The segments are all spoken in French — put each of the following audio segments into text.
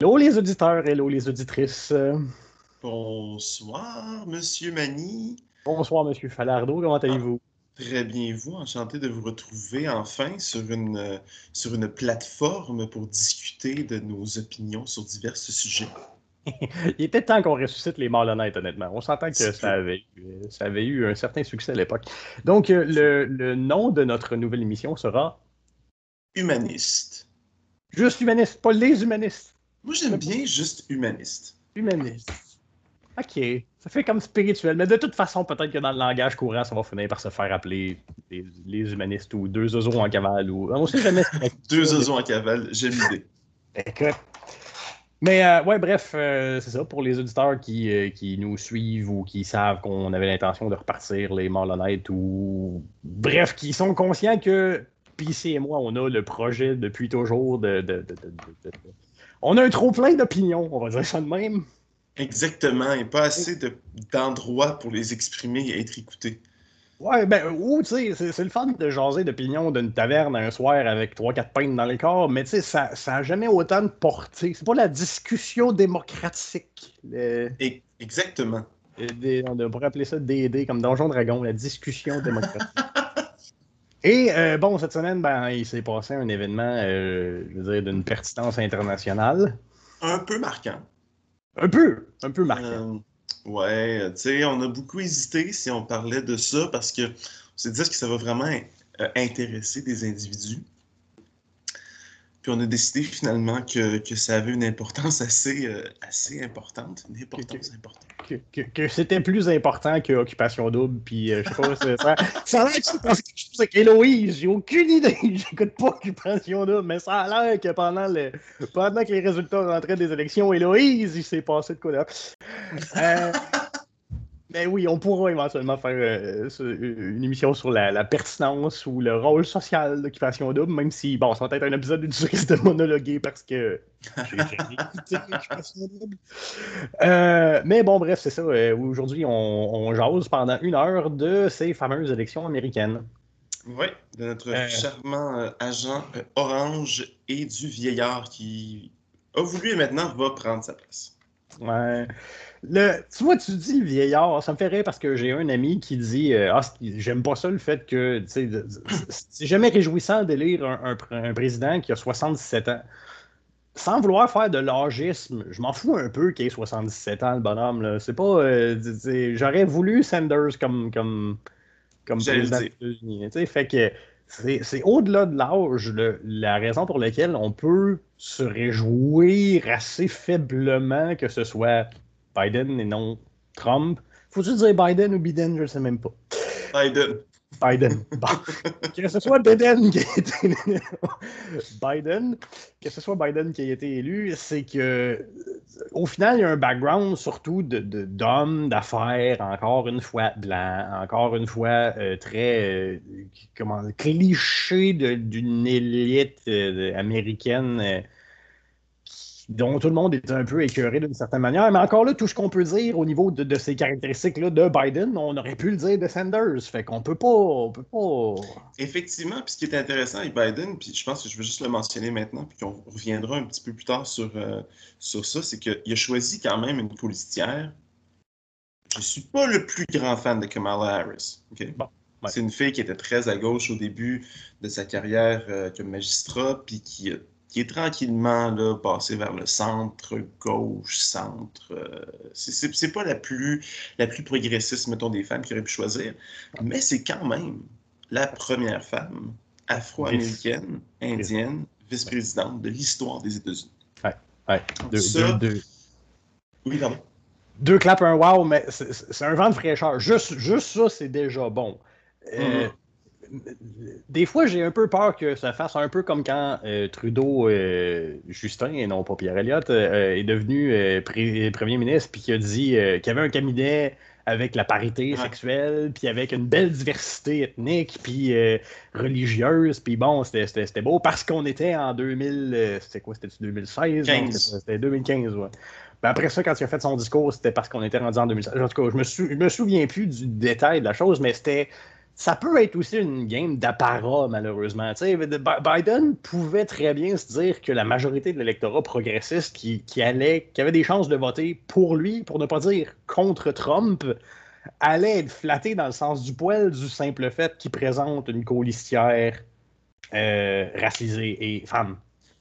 Hello les auditeurs, hello les auditrices. Bonsoir, Monsieur Mani. Bonsoir, Monsieur Falardeau, comment allez-vous? Très bien, vous. Enchanté de vous retrouver enfin sur une, sur une plateforme pour discuter de nos opinions sur divers sujets. Il était temps qu'on ressuscite les malhonnêtes, honnêtement. On s'entend que ça avait, ça avait, eu un certain succès à l'époque. Donc, euh, le, le, nom de notre nouvelle émission sera Humaniste. Juste humaniste, pas les humanistes. Moi, j'aime bien juste humaniste. Humaniste. OK. Ça fait comme spirituel. Mais de toute façon, peut-être que dans le langage courant, ça va finir par se faire appeler les, humanistes ou deux oiseaux en cavale. Ou... On sait jamais. deux oiseaux en cavale, j'ai l'idée. Écoute. Mais euh, ouais, bref, euh, c'est ça. Pour les auditeurs qui, euh, qui, nous suivent ou qui savent qu'on avait l'intention de repartir les malhonnêtes ou bref, qui sont conscients que PC et moi, on a le projet depuis toujours de, de, de, de on a un trop plein d'opinions, on va dire ça de même. Exactement, et pas assez d'endroits pour les exprimer et être écoutés. Ouais, ben, ou, tu sais, c'est le fun de jaser d'opinion d'une taverne un soir avec 3-4 pintes dans le corps, mais tu sais, ça n'a jamais autant de portée. C'est pas la discussion démocratique. Exactement. on pourrait appeler ça DD, comme Donjon Dragon, la discussion démocratique. Et euh, bon, cette semaine, ben, il s'est passé un événement, euh, je veux dire, d'une pertinence internationale. Un peu marquant. Un peu, un peu marquant. Euh, ouais, tu sais, on a beaucoup hésité si on parlait de ça parce que on s'est dit que ça va vraiment intéresser des individus? Puis on a décidé finalement que, que ça avait une importance assez, euh, assez importante. Une importance que, importante. Que, que c'était plus important que Occupation Double. Puis euh, je sais pas, ça, ça a l'air que c'est quelque chose avec Héloïse. J'ai aucune idée. J'écoute pas Occupation Double, mais ça a l'air que pendant, le, pendant que les résultats rentraient des élections, Héloïse, il s'est passé de quoi là. Euh, mais ben oui, on pourra éventuellement faire euh, une émission sur la, pertinence ou le rôle social d'occupation double, même si, bon, ça va être un épisode du risque de monologuer parce que euh, mais bon, bref, c'est ça. Euh, aujourd'hui, on, on, jase pendant une heure de ces fameuses élections américaines. Oui, de notre charmant agent orange et du vieillard qui a voulu et maintenant va prendre sa place. Ouais. Le, tu vois, tu dis vieillard, ça me fait rire parce que j'ai un ami qui dit euh, Ah, j'aime pas ça le fait que c'est jamais réjouissant d'élire un, un, président qui a 77 ans. Sans vouloir faire de l'âgisme, je m'en fous un peu qu'il ait 77 ans, le bonhomme. C'est pas. Euh, j'aurais voulu Sanders comme, comme, comme président des États-Unis. Fait que c'est au-delà de l'âge la raison pour laquelle on peut se réjouir assez faiblement que ce soit Biden et non Trump. Faut-tu dire Biden ou Biden? Je ne sais même pas. Biden. Biden. que ce soit Biden qui a été Biden, que ce soit Biden qui a été élu, c'est que au final, il y a un background surtout d'hommes, de, d'affaires, encore une fois blanc, encore une fois euh, très euh, comment cliché d'une élite euh, américaine dont tout le monde est un peu écœuré d'une certaine manière. Mais encore là, tout ce qu'on peut dire au niveau de, ces caractéristiques-là de Biden, on aurait pu le dire de Sanders. Fait qu'on peut pas, on peut pas. Effectivement, puis ce qui est intéressant avec Biden, puis je pense que je veux juste le mentionner maintenant, puis qu'on reviendra un petit peu plus tard sur, euh, sur ça, c'est qu'il a choisi quand même une politicière. Je suis pas le plus grand fan de Kamala Harris. C'est une fille qui était très à gauche au début de sa carrière euh, comme magistrat, puis qui a qui est tranquillement là, passé vers le centre, gauche, centre. Euh, c'est pas la plus, la plus progressiste, mettons, des femmes qui auraient pu choisir, mais c'est quand même la première femme afro-américaine, indienne, vice-présidente de l'histoire des États-Unis. Ouais, ouais. Deux, deux, Oui, pardon. Deux claps, un wow, mais c'est un vent de fraîcheur. Juste, juste ça, c'est déjà bon. Euh, mm-hmm des fois, j'ai un peu peur que ça fasse un peu comme quand euh, Trudeau, euh, Justin, et non pas Pierre Elliott, euh, est devenu premier ministre, puis qui a dit qu'il y avait un cabinet avec la parité sexuelle, puis avec une belle diversité ethnique, puis religieuse, puis bon, c'était beau parce qu'on était en 2000, c'était quoi, c'était 2016? C'était 2015, ouais. Ben après ça, quand il a fait son discours, c'était parce qu'on était rendu en 2016. En tout cas, je me, me souviens plus du détail de la chose, mais c'était ça peut être aussi une game d'apparat, malheureusement. Biden pouvait très bien se dire que la majorité de l'électorat progressiste qui, allait, qui avait des chances de voter pour lui, pour ne pas dire contre Trump, allait être flatté dans le sens du poil du simple fait qu'il présente une colistière euh, racisée et femme.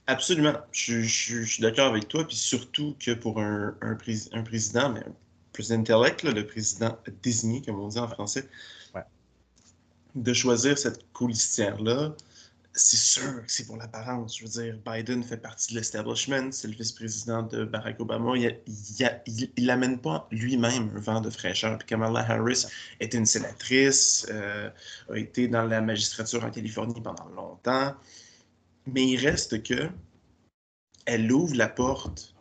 Absolument. Je, suis d'accord avec toi, puis surtout que pour un, un, président, mais un président intellect, le président désigné, comme on dit en français, de choisir cette colistière-là, c'est sûr que c'est pour l'apparence. Je veux dire, Biden fait partie de l'establishment, c'est le vice-président de Barack Obama. Il n'amène pas lui-même un vent de fraîcheur. Puis Kamala Harris était une sénatrice, euh, a été dans la magistrature en Californie pendant longtemps. Mais il reste que elle ouvre la porte,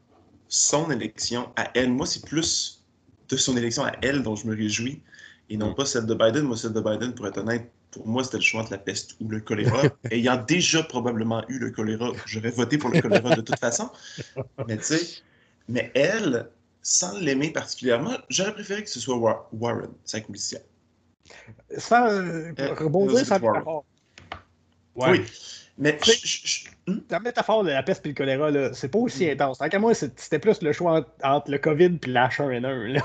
son élection à elle. Moi, c'est plus de son élection à elle dont je me réjouis et non mm. pas celle de Biden. Moi, celle de Biden, pour être honnête, pour moi, c'était le choix entre la peste ou le choléra. Ayant déjà probablement eu le choléra, j'aurais voté pour le choléra de toute façon. Mais tu sais, mais elle, sans l'aimer particulièrement, j'aurais préféré que ce soit Warren, sa commissaire. Sans euh, euh rebondir, ça Oui. Mais hmm? la métaphore de la peste et le choléra, c'est pas aussi hmm. intense. Tant qu'à moi, c'était plus le choix entre, le COVID et l'H1N1.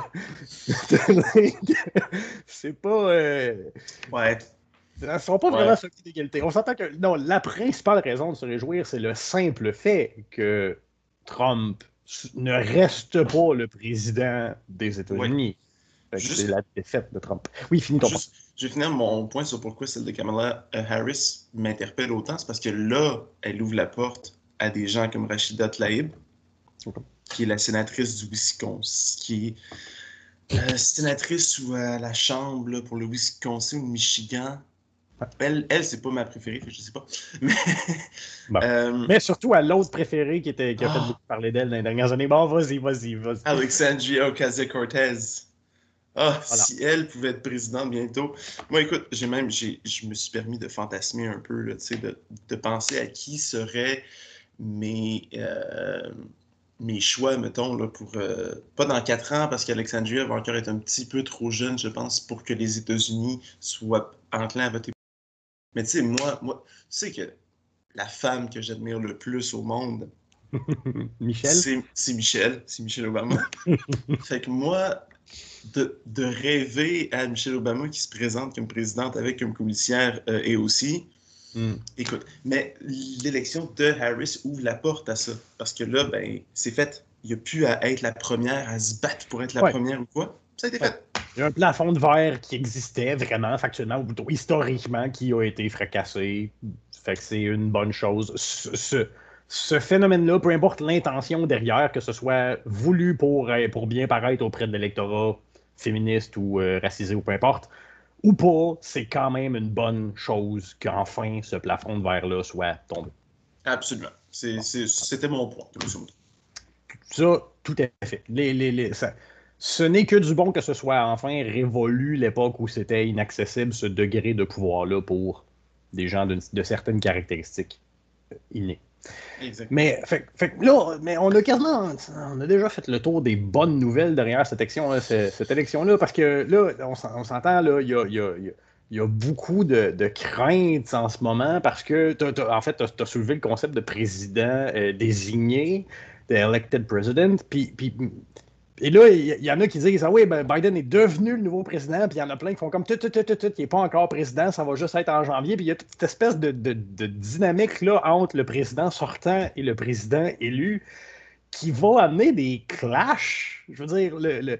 c'est pas. Euh... Ouais. ne sont pas vraiment ouais. d'égalité. On s'entend que. Non, la principale raison de se réjouir, c'est le simple fait que Trump ne reste pas le président des États-Unis. C'est la défaite de Trump. Oui, finis ton Juste, Je vais finir mon point sur pourquoi celle de Kamala euh, Harris m'interpelle autant. C'est parce que là, elle ouvre la porte à des gens comme Rachida Tlaib, qui est la sénatrice du Wisconsin, qui est euh, sénatrice ou à la Chambre pour le Wisconsin ou Michigan. Elle, elle c'est pas ma préférée, je sais pas. Euh, Mais, surtout à l'autre préférée qui, était, qui a fait ah. beaucoup parler d'elle dans les dernières années. Bon, vas-y, vas-y, vas-y. Alexandria Ocasio-Cortez. Ah, si elle pouvait être présidente bientôt. Moi, écoute, j'ai même, j'ai, je me suis permis de fantasmer un peu, là, de, de penser à qui seraient mes, euh, mes choix, mettons, là, pour. Euh, pas dans quatre ans, parce qu'Alexandria va encore être un petit peu trop jeune, je pense, pour que les États-Unis soient enclins à voter. Mais tu sais, moi, moi, tu sais que la femme que j'admire le plus au monde, Michel? C'est Michel, c'est Michelle Obama. fait que moi, de, rêver à Michelle Obama qui se présente comme présidente avec comme commissaire euh, et aussi. Hmm. Écoute, mais l'élection de Harris ouvre la porte à ça. Parce que là, ben, c'est fait. Il n'y a plus à être la première, à se battre pour être la première ou quoi. Ça a été fait. Il y a un plafond de verre qui existait vraiment, factuellement, ou plutôt historiquement, qui a été fracassé. Fait que c'est une bonne chose. Ce, ce phénomène-là, peu importe l'intention derrière, que ce soit voulu pour, euh, pour bien paraître auprès de l'électorat féministe ou euh, racisé ou peu importe, ou pas, c'est quand même une bonne chose qu'enfin ce plafond de verre-là soit tombé. Absolument. C'était mon point. Ça, tout à fait. Les, ce n'est que du bon que ce soit enfin révolu l'époque où c'était inaccessible ce degré de pouvoir-là pour des gens de, de certaines caractéristiques innées. Mais, là, mais on a quasiment, on a déjà fait le tour des bonnes nouvelles derrière cette élection, cette, élection-là, parce que là, on, s'entend, il y a, beaucoup de, craintes en ce moment parce que, en fait, tu as, soulevé le concept de président euh, désigné, de elected president, puis et là, il y, en a qui disent Ah oui, ben, Biden est devenu le nouveau président, puis il y en a plein qui font comme tout, tout, tout, tout, tout, il n'est pas encore président, ça va juste être en janvier. Puis il y a toute cette espèce de, dynamique là entre le président sortant et le président élu qui va amener des clashs. Je veux dire, le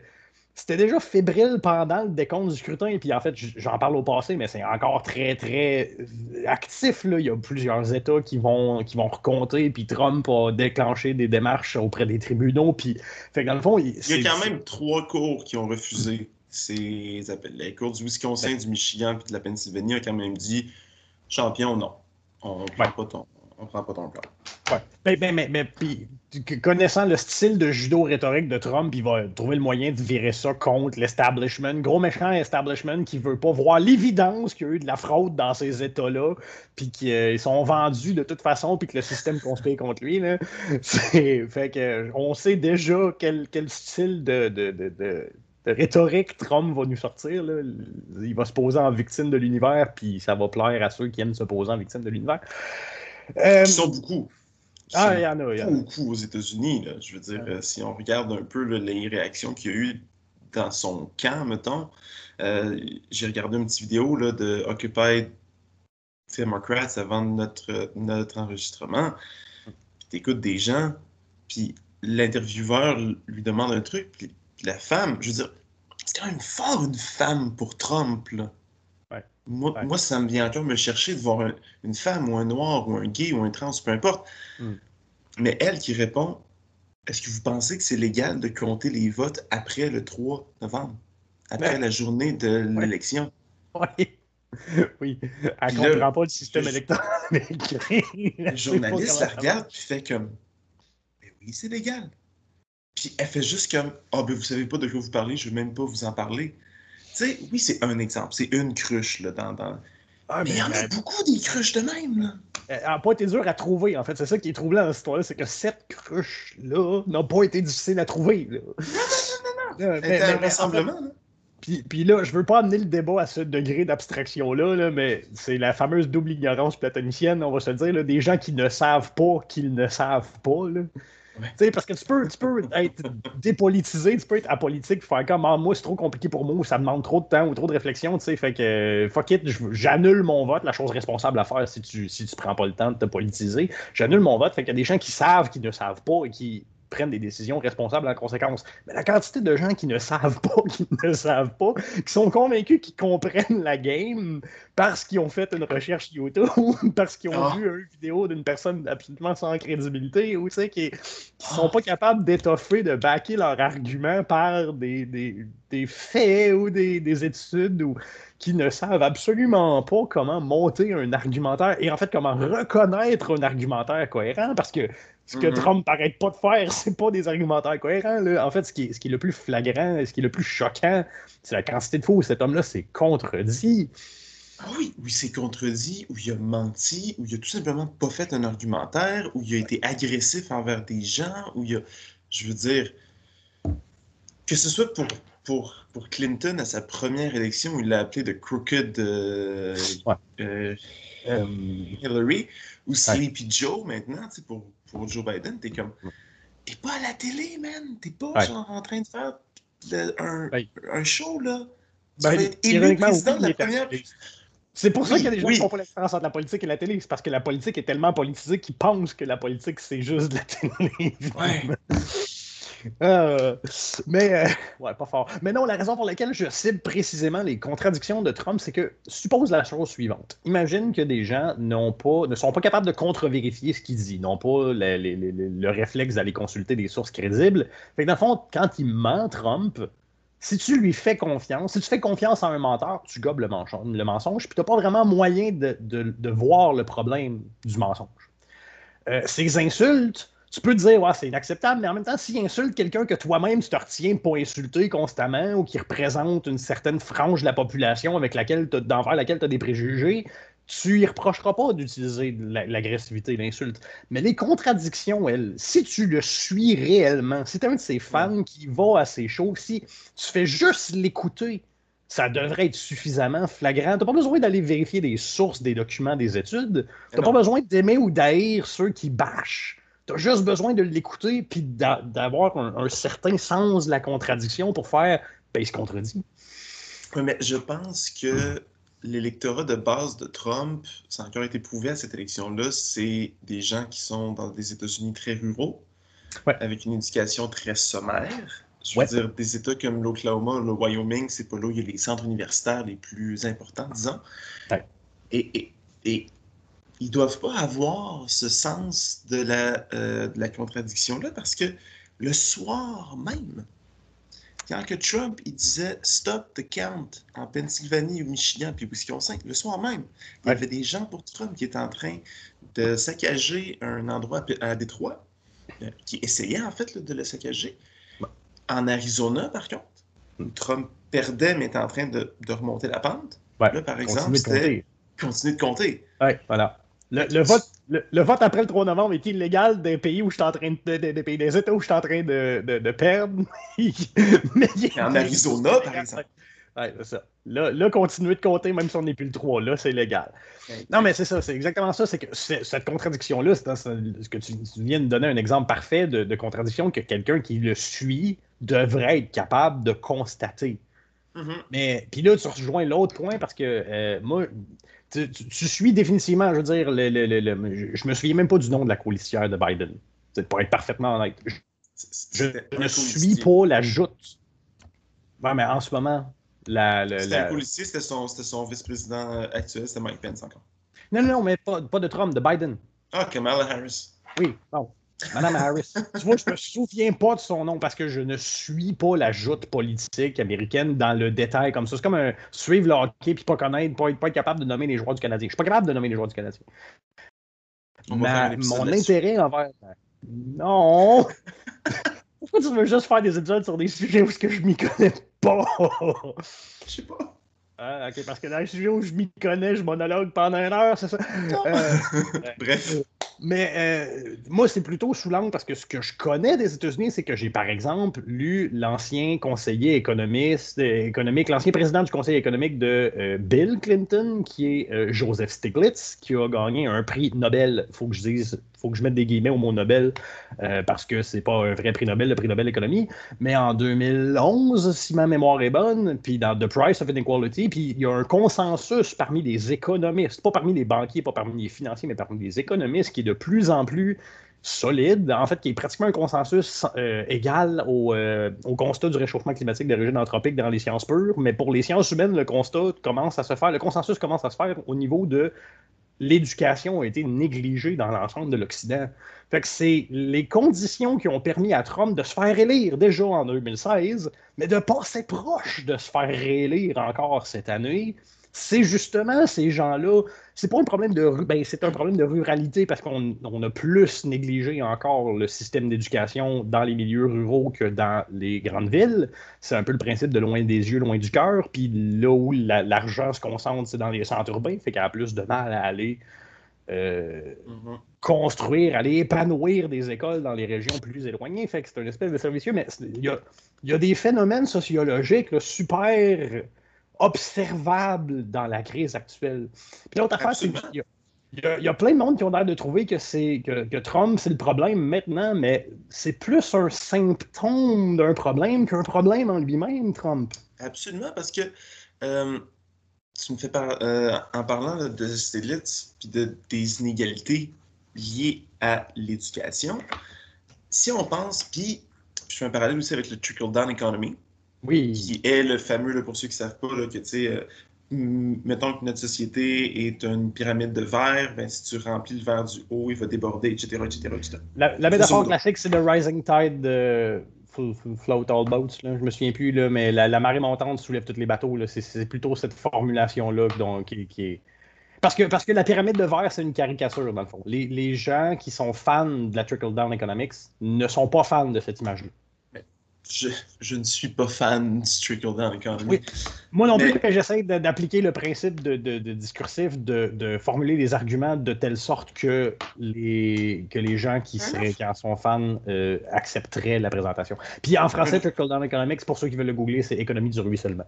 c'était déjà fébrile pendant le décompte du scrutin, et puis en fait, j'en parle au passé, mais c'est encore très, très actif. Là. Il y a plusieurs États qui vont, qui vont recompter, puis Trump a déclenché des démarches auprès des tribunaux. Puis, fait dans le fond, il, y a quand même trois cours qui ont refusé. C'est les cours du Wisconsin, du Michigan, puis de la Pennsylvanie ont quand même dit champion, non. On ne prend pas ton, on prend pas ton plan. Ouais. Ben, ben, mais, mais, puis, connaissant le style de judo rhétorique de Trump, il va trouver le moyen de virer ça contre l'establishment, gros méchant establishment qui veut pas voir l'évidence qu'il y a eu de la fraude dans ces États-là, puis qu'ils euh, sont vendus de toute façon, puis que le système conspire contre lui. Là. Fait que, on sait déjà quel, quel style de, de, de, rhétorique Trump va nous sortir. Là. Il va se poser en victime de l'univers, puis ça va plaire à ceux qui aiment se poser en victime de l'univers. Euh... Ils sont beaucoup. ah, il y en a. Y en a. Beaucoup aux États-Unis. Je veux dire, euh, si on regarde un peu là, les réactions qu'il y a eu dans son camp, mettons, euh, j'ai regardé une petite vidéo là, de Occupy Democrats avant notre, notre enregistrement. T'écoutes des gens, puis l'intervieweur lui demande un truc, puis la femme, je veux dire, c'est quand même fort une femme pour Trump, là. Moi, ça me vient encore me chercher de voir une femme ou un noir ou un gay ou un trans, peu importe. Hmm. Mais elle qui répond Est-ce que vous pensez que c'est légal de compter les votes après le 3 novembre, après la journée de l'élection? Oui. Oui. Elle ne comprend pas le système électoral. Le journaliste la regarde et fait comme Mais oui, c'est légal. Puis elle fait juste comme Ah, oh, ben vous savez pas de quoi vous parlez, je ne vais même pas vous en parler. Tu sais, oui, c'est un exemple, c'est une cruche là, dans. dans... Ah, mais il y en a beaucoup des cruches de même. Là. Elle n'a pas été dure à trouver, en fait. C'est ça qui est troublant dans cette histoire-là, c'est que cette cruche-là n'a pas été difficile à trouver. Là. Non, non, non, non. Mais, un rassemblement. Puis, puis, là, je veux pas amener le débat à ce degré d'abstraction-là, là, mais c'est la fameuse double ignorance platonicienne, on va se dire, là, des gens qui ne savent pas qu'ils ne savent pas. Là. Parce que tu peux, tu peux être dépolitisé, tu peux être apolitique, faire comme ah, moi c'est trop compliqué pour moi, ou ça demande trop de temps ou trop de réflexion, fait que fuck it, j'annule mon vote, la chose responsable à faire si tu, si tu prends pas le temps de te politiser, j'annule mon vote, fait qu'il y a des gens qui savent, qui ne savent pas et qui prennent des décisions responsables en conséquence. Mais la quantité de gens qui ne savent pas, qui ne savent pas, qui sont convaincus qu'ils comprennent la game parce qu'ils ont fait une recherche YouTube, parce qu'ils ont ah. vu une vidéo d'une personne absolument sans crédibilité, ou tu sais, qui, qui sont pas capables d'étoffer, de backer leur argument par des, des, des faits ou des, des études ou qui ne savent absolument pas comment monter un argumentaire et en fait comment reconnaître un argumentaire cohérent parce que ce que mm-hmm. Trump n'arrête pas de faire, c'est pas des argumentaires cohérents. Là. En fait, ce qui, est, ce qui, est, le plus flagrant, ce qui est le plus choquant, c'est la quantité de fois où cet homme-là s'est contredit. Ah oui, où il s'est contredit, où il a menti, où il a tout simplement pas fait un argumentaire, où il a été agressif envers des gens, où il a. Je veux dire, que ce soit pour, pour, pour Clinton à sa première élection, où il l'a appelé de crooked euh, euh, euh, Hillary, ou Sleepy Joe maintenant, pour, pour Joe Biden, t'es comme. T'es pas à la télé, man. T'es pas genre en train de faire un, un, show, là. Tu ben, vas être élu président de la première. C'est pour ça qu'il y a des gens qui font pas la différence entre la politique et la télé. C'est parce que la politique est tellement politisée qu'ils pensent que la politique, c'est juste de la télé. Ouais. Euh, mais, euh, ouais, pas fort. Mais non, la raison pour laquelle je cible précisément les contradictions de Trump, c'est que suppose la chose suivante. Imagine que des gens n'ont pas, ne sont pas capables de contre-vérifier ce qu'il dit, n'ont pas le réflexe d'aller consulter des sources crédibles. Fait que dans le fond, quand il ment, Trump, si tu lui fais confiance, si tu fais confiance à un menteur, tu gobes le mensonge, le mensonge puis tu n'as pas vraiment moyen de, de, voir le problème du mensonge. Euh, ces insultes, tu peux te dire, ouais, c'est inacceptable, mais en même temps, s'il insulte quelqu'un que toi-même tu te retiens pour insulter constamment ou qui représente une certaine frange de la population avec laquelle laquelle tu as des préjugés, tu y reprocheras pas d'utiliser l'agressivité, l'insulte. Mais les contradictions, elles, si tu le suis réellement, si tu es un de ces fans qui va à ces shows, si tu fais juste l'écouter, ça devrait être suffisamment flagrant. Tu n'as pas besoin d'aller vérifier des sources, des documents, des études. Tu n'as pas besoin d'aimer ou d'haïr ceux qui bâchent tu as juste besoin de l'écouter puis d'avoir un, certain sens de la contradiction pour faire ben, il se contredit. Oui, mais je pense que l'électorat de base de Trump, ça a encore été prouvé à cette élection-là, c'est des gens qui sont dans des États-Unis très ruraux, avec une éducation très sommaire. Je veux dire, des États comme l'Oklahoma, le Wyoming, c'est pas là où il y a les centres universitaires les plus importants, disons. Et, et, et ils doivent pas avoir ce sens de la, euh, de la contradiction-là parce que le soir même, quand que Trump il disait Stop the count en Pennsylvanie, au Michigan, puis Wisconsin, le soir même, il y avait des gens pour Trump qui étaient en train de saccager un endroit à Détroit, euh, qui essayaient en fait de le saccager. En Arizona, par contre, Trump perdait, mais était en train de, remonter la pente. Là, par exemple, c'était continuer de compter. Ouais, voilà. Le, vote, le, vote après le 3 novembre est illégal des pays où je suis en train de, des pays des États où je suis en train de, de, perdre. Mais en Arizona, par exemple. Ouais, c'est ça. Là, là, continuer de compter, même si on n'est plus le 3, là, c'est légal. Non, mais c'est ça, c'est exactement ça. C'est que cette contradiction-là, c'est ce que tu, viens de donner un exemple parfait de, contradiction que quelqu'un qui le suit devrait être capable de constater. Mm-hmm. Mais puis là, tu rejoins l'autre point parce que euh, moi, tu, suis définitivement, je veux dire, le, le, je me souviens même pas du nom de la colistière de Biden. Pour être parfaitement honnête. Je, ne suis pas la joute. Ouais, mais en ce moment, la, c'était un policier, c'était son, son vice-président actuel, c'était Mike Pence encore. Non, non, mais pas, pas de Trump, de Biden. Ah, Kamala Harris. Oui, non. Madame Harris. tu vois, je me souviens pas de son nom parce que je ne suis pas la joute politique américaine dans le détail comme ça. C'est comme un suivre le hockey puis pas connaître, pas être, pas être capable de nommer les joueurs du Canadien. Je suis pas capable de nommer les joueurs du Canadien. Mon intérêt envers. Non! Pourquoi tu veux juste faire des études sur des sujets où je m'y connais pas? Je sais pas. Ah, ok, parce que dans les sujets où je m'y connais, je monologue pendant une heure, c'est ça? Euh, Bref. Mais euh, moi, c'est plutôt sous l'angle parce que ce que je connais des États-Unis, c'est que j'ai, par exemple, lu l'ancien conseiller économiste, euh, économique, l'ancien président du conseil économique de euh, Bill Clinton, qui est Joseph Stiglitz, qui a gagné un prix Nobel. Faut que je dise, faut que je mette des guillemets au mot Nobel parce que c'est pas un vrai prix Nobel, le prix Nobel économie. Mais en 2011, si ma mémoire est bonne, puis dans The Price of Inequality, puis il y a un consensus parmi les économistes, pas parmi les banquiers, pas parmi les financiers, mais parmi les économistes, qui plus en plus solide, en fait, qui est pratiquement un consensus euh, égal euh, au, constat du réchauffement climatique d'origine anthropique dans les sciences pures, mais pour les sciences humaines, le constat commence à se faire, le consensus commence à se faire au niveau de l'éducation a été négligée dans l'ensemble de l'Occident. Fait c'est les conditions qui ont permis à Trump de se faire élire déjà en 2016, mais de passer proche de se faire réélire encore cette année, c'est justement ces gens-là. C'est pas un problème de ben, c'est un problème de ruralité parce qu'on a plus négligé encore le système d'éducation dans les milieux ruraux que dans les grandes villes. C'est un peu le principe de loin des yeux, loin du cœur. Puis là où l'argent se concentre, c'est dans les centres urbains, fait qu'il y a plus de mal à aller euh, mm-hmm. construire, aller épanouir des écoles dans les régions plus éloignées. Fait que c'est une espèce de servicieux, mais il y a, des phénomènes sociologiques super observable dans la crise actuelle. Puis l'autre affaire, c'est qu'il y, a plein de monde qui ont l'air de trouver que, c'est, que, Trump, c'est le problème maintenant, mais c'est plus un symptôme d'un problème qu'un problème en lui-même, Trump. Absolument, parce que euh, tu me fais euh, en parlant de Stiglitz puis de, des inégalités liées à l'éducation, si on pense, puis je fais un parallèle aussi avec le trickle-down economy, oui. Qui est le fameux, pour ceux qui ne savent pas, que tu sais, euh, mettons que notre société est une pyramide de verre, ben, si tu remplis le verre du haut, il va déborder, etc. etc., La, métaphore classique, c'est le rising tide de float all boats. Là. Je me souviens plus, là, mais la, marée montante soulève tous les bateaux. C'est plutôt cette formulation-là qui, qui, est. Parce que, parce que la pyramide de verre, c'est une caricature, dans le fond. Les, les gens qui sont fans de la trickle-down economics ne sont pas fans de cette image-là je, ne suis pas fan du trickle-down economy. Oui. Moi non plus, j'essaie d'appliquer le principe de, discursif, de, formuler des arguments de telle sorte que les, que les gens qui, seraient, qui en sont fans euh, accepteraient la présentation. Puis en français, trickle-down economics, pour ceux qui veulent le googler, c'est économie du ruissellement.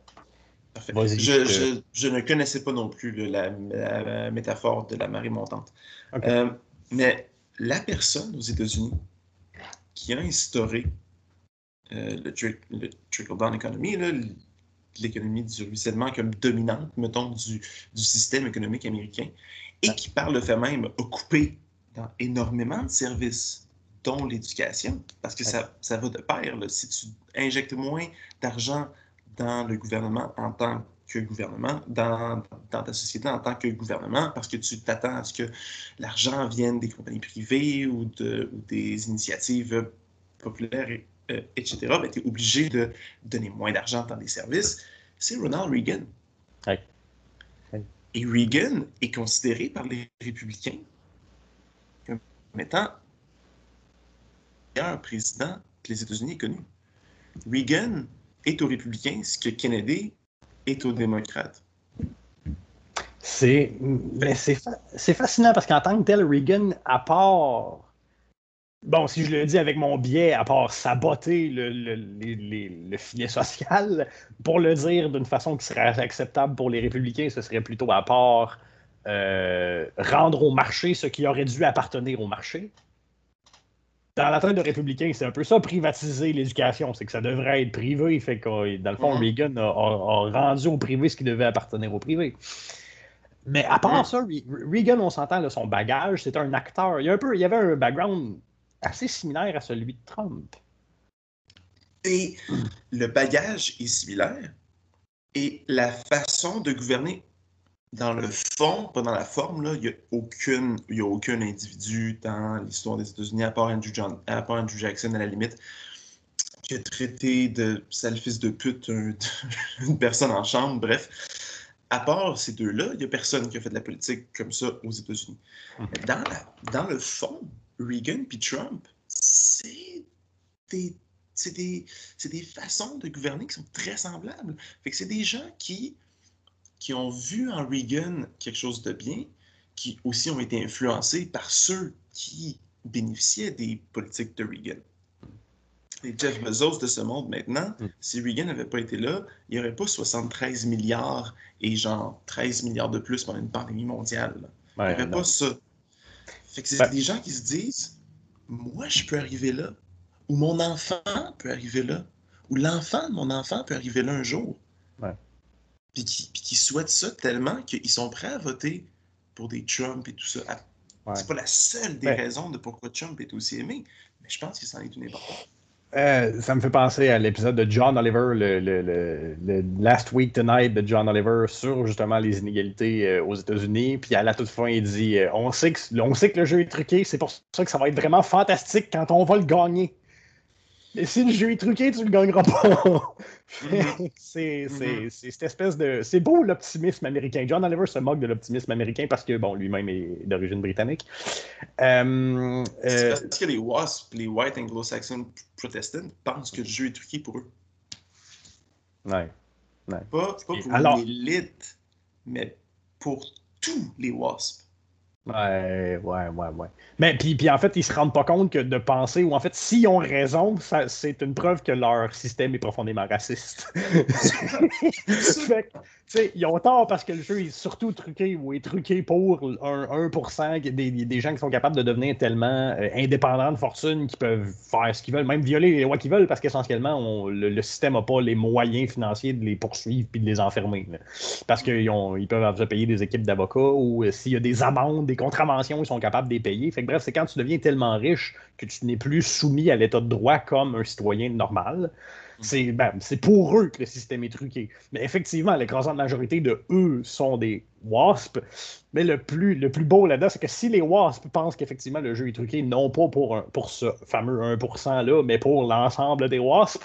Parfait. Je, je, ne connaissais pas non plus la, métaphore de la marée montante. Euh, mais la personne aux États-Unis qui a instauré euh, le, trickle-down economy, l'économie du ruissellement comme dominante, mettons, du, du, système économique américain, et qui, par le fait même, a coupé dans énormément de services, dont l'éducation, parce que ça, ça, va de pair. Si tu injectes moins d'argent dans le gouvernement en tant que gouvernement, dans, dans, ta société en tant que gouvernement, parce que tu t'attends à ce que l'argent vienne des compagnies privées ou, de, ou des initiatives populaires et euh, etc., ben, tu es obligé de donner moins d'argent dans des services, c'est Ronald Reagan. Et Reagan est considéré par les républicains comme étant le meilleur président que les États-Unis aient connu. Reagan est aux républicains ce que Kennedy est aux démocrates. C'est, mais c'est, fascinant parce qu'en tant que tel, Reagan, à part bon, si je le dis avec mon biais, à part saboter le, le, filet social, pour le dire d'une façon qui serait acceptable pour les républicains, ce serait plutôt à part euh, rendre au marché ce qui aurait dû appartenir au marché. Dans la tête de républicains, c'est un peu ça, privatiser l'éducation. C'est que ça devrait être privé. Fait que, dans le fond, mm-hmm. Reagan a, rendu au privé ce qui devait appartenir au privé. Mais à part mm-hmm. ça, Reagan, on s'entend, son bagage, c'est un acteur. Il y, a un peu, il y avait un background assez similaire à celui de Trump. Et le bagage est similaire et la façon de gouverner dans le fond, pas dans la forme, il n'y a, aucune, a aucun individu dans l'histoire des États-Unis, à, part Andrew Jackson à la limite, qui a traité de sale fils de pute une personne en chambre, bref. À part ces deux-là, il n'y a personne qui a fait de la politique comme ça aux États-Unis. Dans, dans le fond, Reagan puis Trump, c'est des, des, des, façons de gouverner qui sont très semblables. Fait que c'est des gens qui, qui ont vu en Reagan quelque chose de bien, qui aussi ont été influencés par ceux qui bénéficiaient des politiques de Reagan. Les Jeff Bezos de ce monde maintenant, mm. si Reagan n'avait pas été là, il n'y aurait pas 73 milliards et genre 13 milliards de plus pendant une pandémie mondiale. il n'y aurait pas ça. Fait que c'est des gens qui se disent Moi, je peux arriver là. Ou mon enfant peut arriver là. Ou l'enfant de mon enfant peut arriver là un jour. Ouais. Puis qui, souhaitent ça tellement qu'ils sont prêts à voter pour des Trump et tout ça. C'est pas la seule des raisons de pourquoi Trump est aussi aimé, mais je pense que c'en est une importante. Euh, ça me fait penser à l'épisode de John Oliver, le, Last Week Tonight de John Oliver sur justement les inégalités euh, aux États-Unis. Puis à la toute fin, il dit euh, on, sait que, on sait que le jeu est truqué, c'est pour ça que ça va être vraiment fantastique quand on va le gagner. Mais si le jeu est truqué, tu le gagneras pas. Mhm. c'est cette espèce de. C'est beau l'optimisme américain. John Oliver se moque de l'optimisme américain parce que, bon, lui-même est d'origine britannique. Euh, euh parce que les WASP, les White Anglo-Saxon Protestants, pensent que le jeu est truqué pour eux. Ouais. Pas, pas pour l'élite, mais pour tous les WASP. Ouais, ouais, ouais, ouais. Mais puis, puis en fait, ils se rendent pas compte que de penser, ou en fait, s'ils ont raison, c'est une preuve que leur système est profondément raciste. fait ils ont tort parce que le jeu est surtout truqué ou est truqué pour un 1% des, gens qui sont capables de devenir tellement euh, indépendants de fortune qu'ils peuvent faire ce qu'ils veulent, même violer les lois qu'ils veulent, parce qu'essentiellement, le, système n'a pas les moyens financiers de les poursuivre puis de les enfermer. Parce qu'ils ils peuvent payer des équipes d'avocats ou euh, s'il y a des amendes, des contraventions, ils sont capables de les payer. Fait bref, c'est quand tu deviens tellement riche que tu n'es plus soumis à l'état de droit comme un citoyen normal. Ben, c'est pour eux que le système est truqué. Mais effectivement, l'écrasante majorité de eux sont des WASP. Mais le plus, le plus beau là-dedans, c'est que si les WASP pensent qu'effectivement le jeu est truqué, non pas pour, pour ce fameux 1%-là, mais pour l'ensemble des WASP,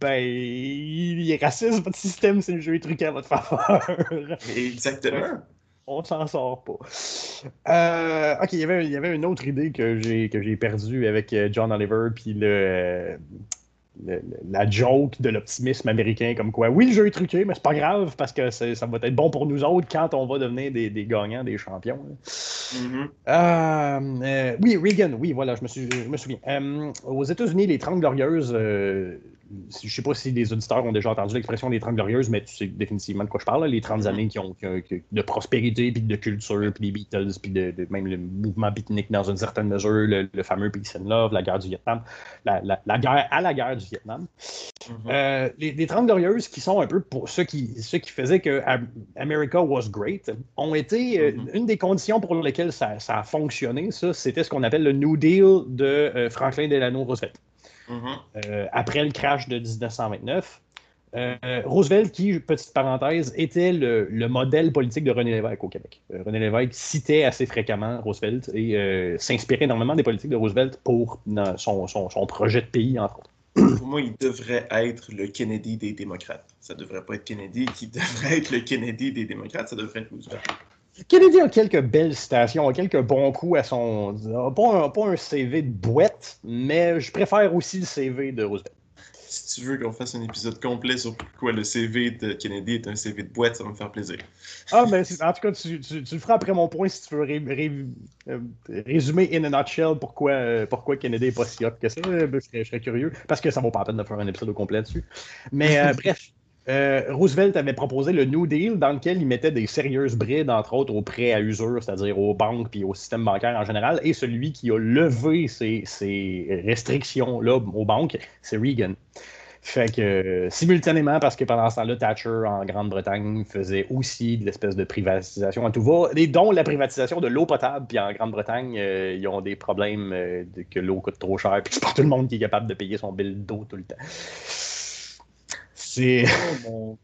ben, il est raciste votre système si le jeu est truqué à votre faveur. Exactement. On s'en sort pas. Euh, ok, il y, avait, il y avait une autre idée que j'ai perdue avec euh, John Oliver, puis le la joke de l'optimisme américain, comme quoi, oui, le jeu est truqué, mais c'est pas grave parce que ça va être bon pour nous autres quand on va devenir des, gagnants, des champions. Mm-hmm. Euh, euh, oui, Reagan, oui, voilà, je me, suis, je me souviens. Euh, aux États-Unis, les 30 Glorieuses, je ne sais pas si les auditeurs ont déjà entendu l'expression des 30 glorieuses, mais tu sais définitivement de quoi je parle. les 30 mm-hmm. années qui ont, de prospérité, puis de culture, puis des Beatles, puis de, même le mouvement beatnik dans une certaine mesure, le, fameux Peace and Love, la guerre du Vietnam, la, guerre à la guerre du Vietnam. Mm-hmm. Euh, les, 30 glorieuses qui sont un peu pour ceux qui, ceux qui faisaient que America was great ont été euh, mm-hmm. une des conditions pour lesquelles ça, a fonctionné. Ça, c'était ce qu'on appelle le New Deal de euh, Franklin Delano Roosevelt. Euh, après le crash de 1929. Euh, Roosevelt, qui, petite parenthèse, était le, modèle politique de René Lévesque au Québec. Euh, René Lévesque citait assez fréquemment Roosevelt et s'inspirait énormément des politiques de Roosevelt pour son, son, projet de pays, entre autres. Pour moi, il devrait être le Kennedy des démocrates. Ça devrait pas être Kennedy qui devrait être le Kennedy des démocrates, ça devrait être Roosevelt. Kennedy a quelques belles citations, a quelques bons coups à son. Pas un, pas un CV de boîte, mais je préfère aussi le CV de Roosevelt. si tu veux qu'on fasse un épisode complet sur pourquoi le CV de Kennedy est un CV de boîte, ça va me faire plaisir. Ah, mais en tout cas, tu, tu, le feras après mon point si tu veux euh, résumer in a nutshell pourquoi, euh, pourquoi Kennedy n'est pas si hot que ça. Je serais, curieux, parce que ça vaut pas la peine de faire un épisode au complet dessus. Mais bref. Roosevelt avait proposé le New Deal dans lequel il mettait des sérieuses brides, entre autres, aux prêts à usure, c'est-à-dire aux banques puis au système bancaire en général. Et celui qui a levé ces, restrictions-là aux banques, c'est Reagan. Fait que, simultanément, parce que pendant ce temps-là, Thatcher en Grande-Bretagne faisait aussi de l'espèce de privatisation à tout va, et dont la privatisation de l'eau potable. Puis en Grande-Bretagne, euh, ils ont des problèmes euh, de, que l'eau coûte trop cher, puis c'est pas tout le monde qui est capable de payer son bill d'eau tout le temps. C'est. Oh,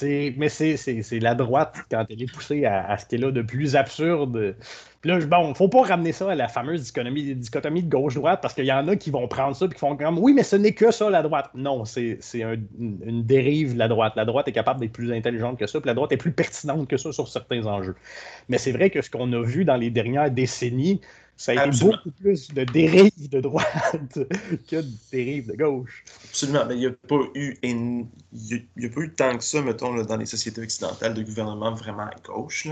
mais c'est la droite, quand elle est poussée à, ce qu'elle a de plus absurde. Puis là, bon, faut pas ramener ça à la fameuse dichotomie, dichotomie de gauche-droite, parce qu'il y en a qui vont prendre ça et qui font comme Oui, mais ce n'est que ça, la droite. Non, c'est une dérive de la droite. La droite est capable d'être plus intelligente que ça, puis la droite est plus pertinente que ça sur certains enjeux. Mais c'est vrai que ce qu'on a vu dans les dernières décennies, ça a été beaucoup plus de dérive de droite que de dérive de gauche. Absolument. Mais il n'y a, pas eu il y a, pas eu tant que ça, mettons, dans les sociétés occidentales, de gouvernement vraiment à gauche.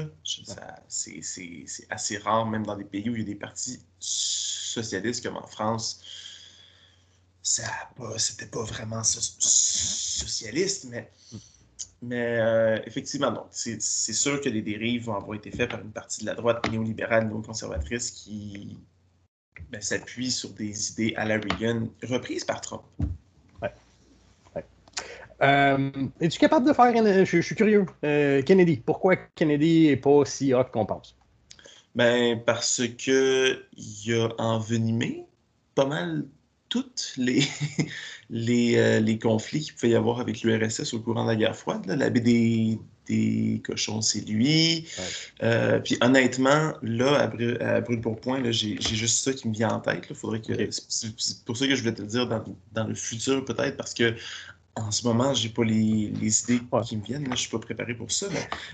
C'est assez rare, même dans des pays où il y a des partis socialistes, comme en France. Ça C'était pas vraiment socialiste, mais mais euh, effectivement, c'est sûr que les dérives vont avoir été faites par une partie de la droite néolibérale, néoconservatrice qui ben, s'appuie sur des idées à la Reagan reprises par Trump. Ouais. Euh, es-tu capable de faire. Une... Je, suis curieux. Euh, Kennedy. Pourquoi Kennedy n'est pas si hot qu'on pense? Ben, parce que il a envenimé pas mal toutes les, euh, les, conflits qu'il pouvait y avoir avec l'URSS au courant de la guerre froide. La baie des, cochons, c'est lui. Euh, puis honnêtement, là, à, brûle pour point, j'ai juste ça qui me vient en tête. Faudrait que, C'est pour ça que je voulais te le dire dans, le futur, peut-être, parce que en ce moment, j'ai pas les, idées qui me viennent. je suis pas préparé pour ça.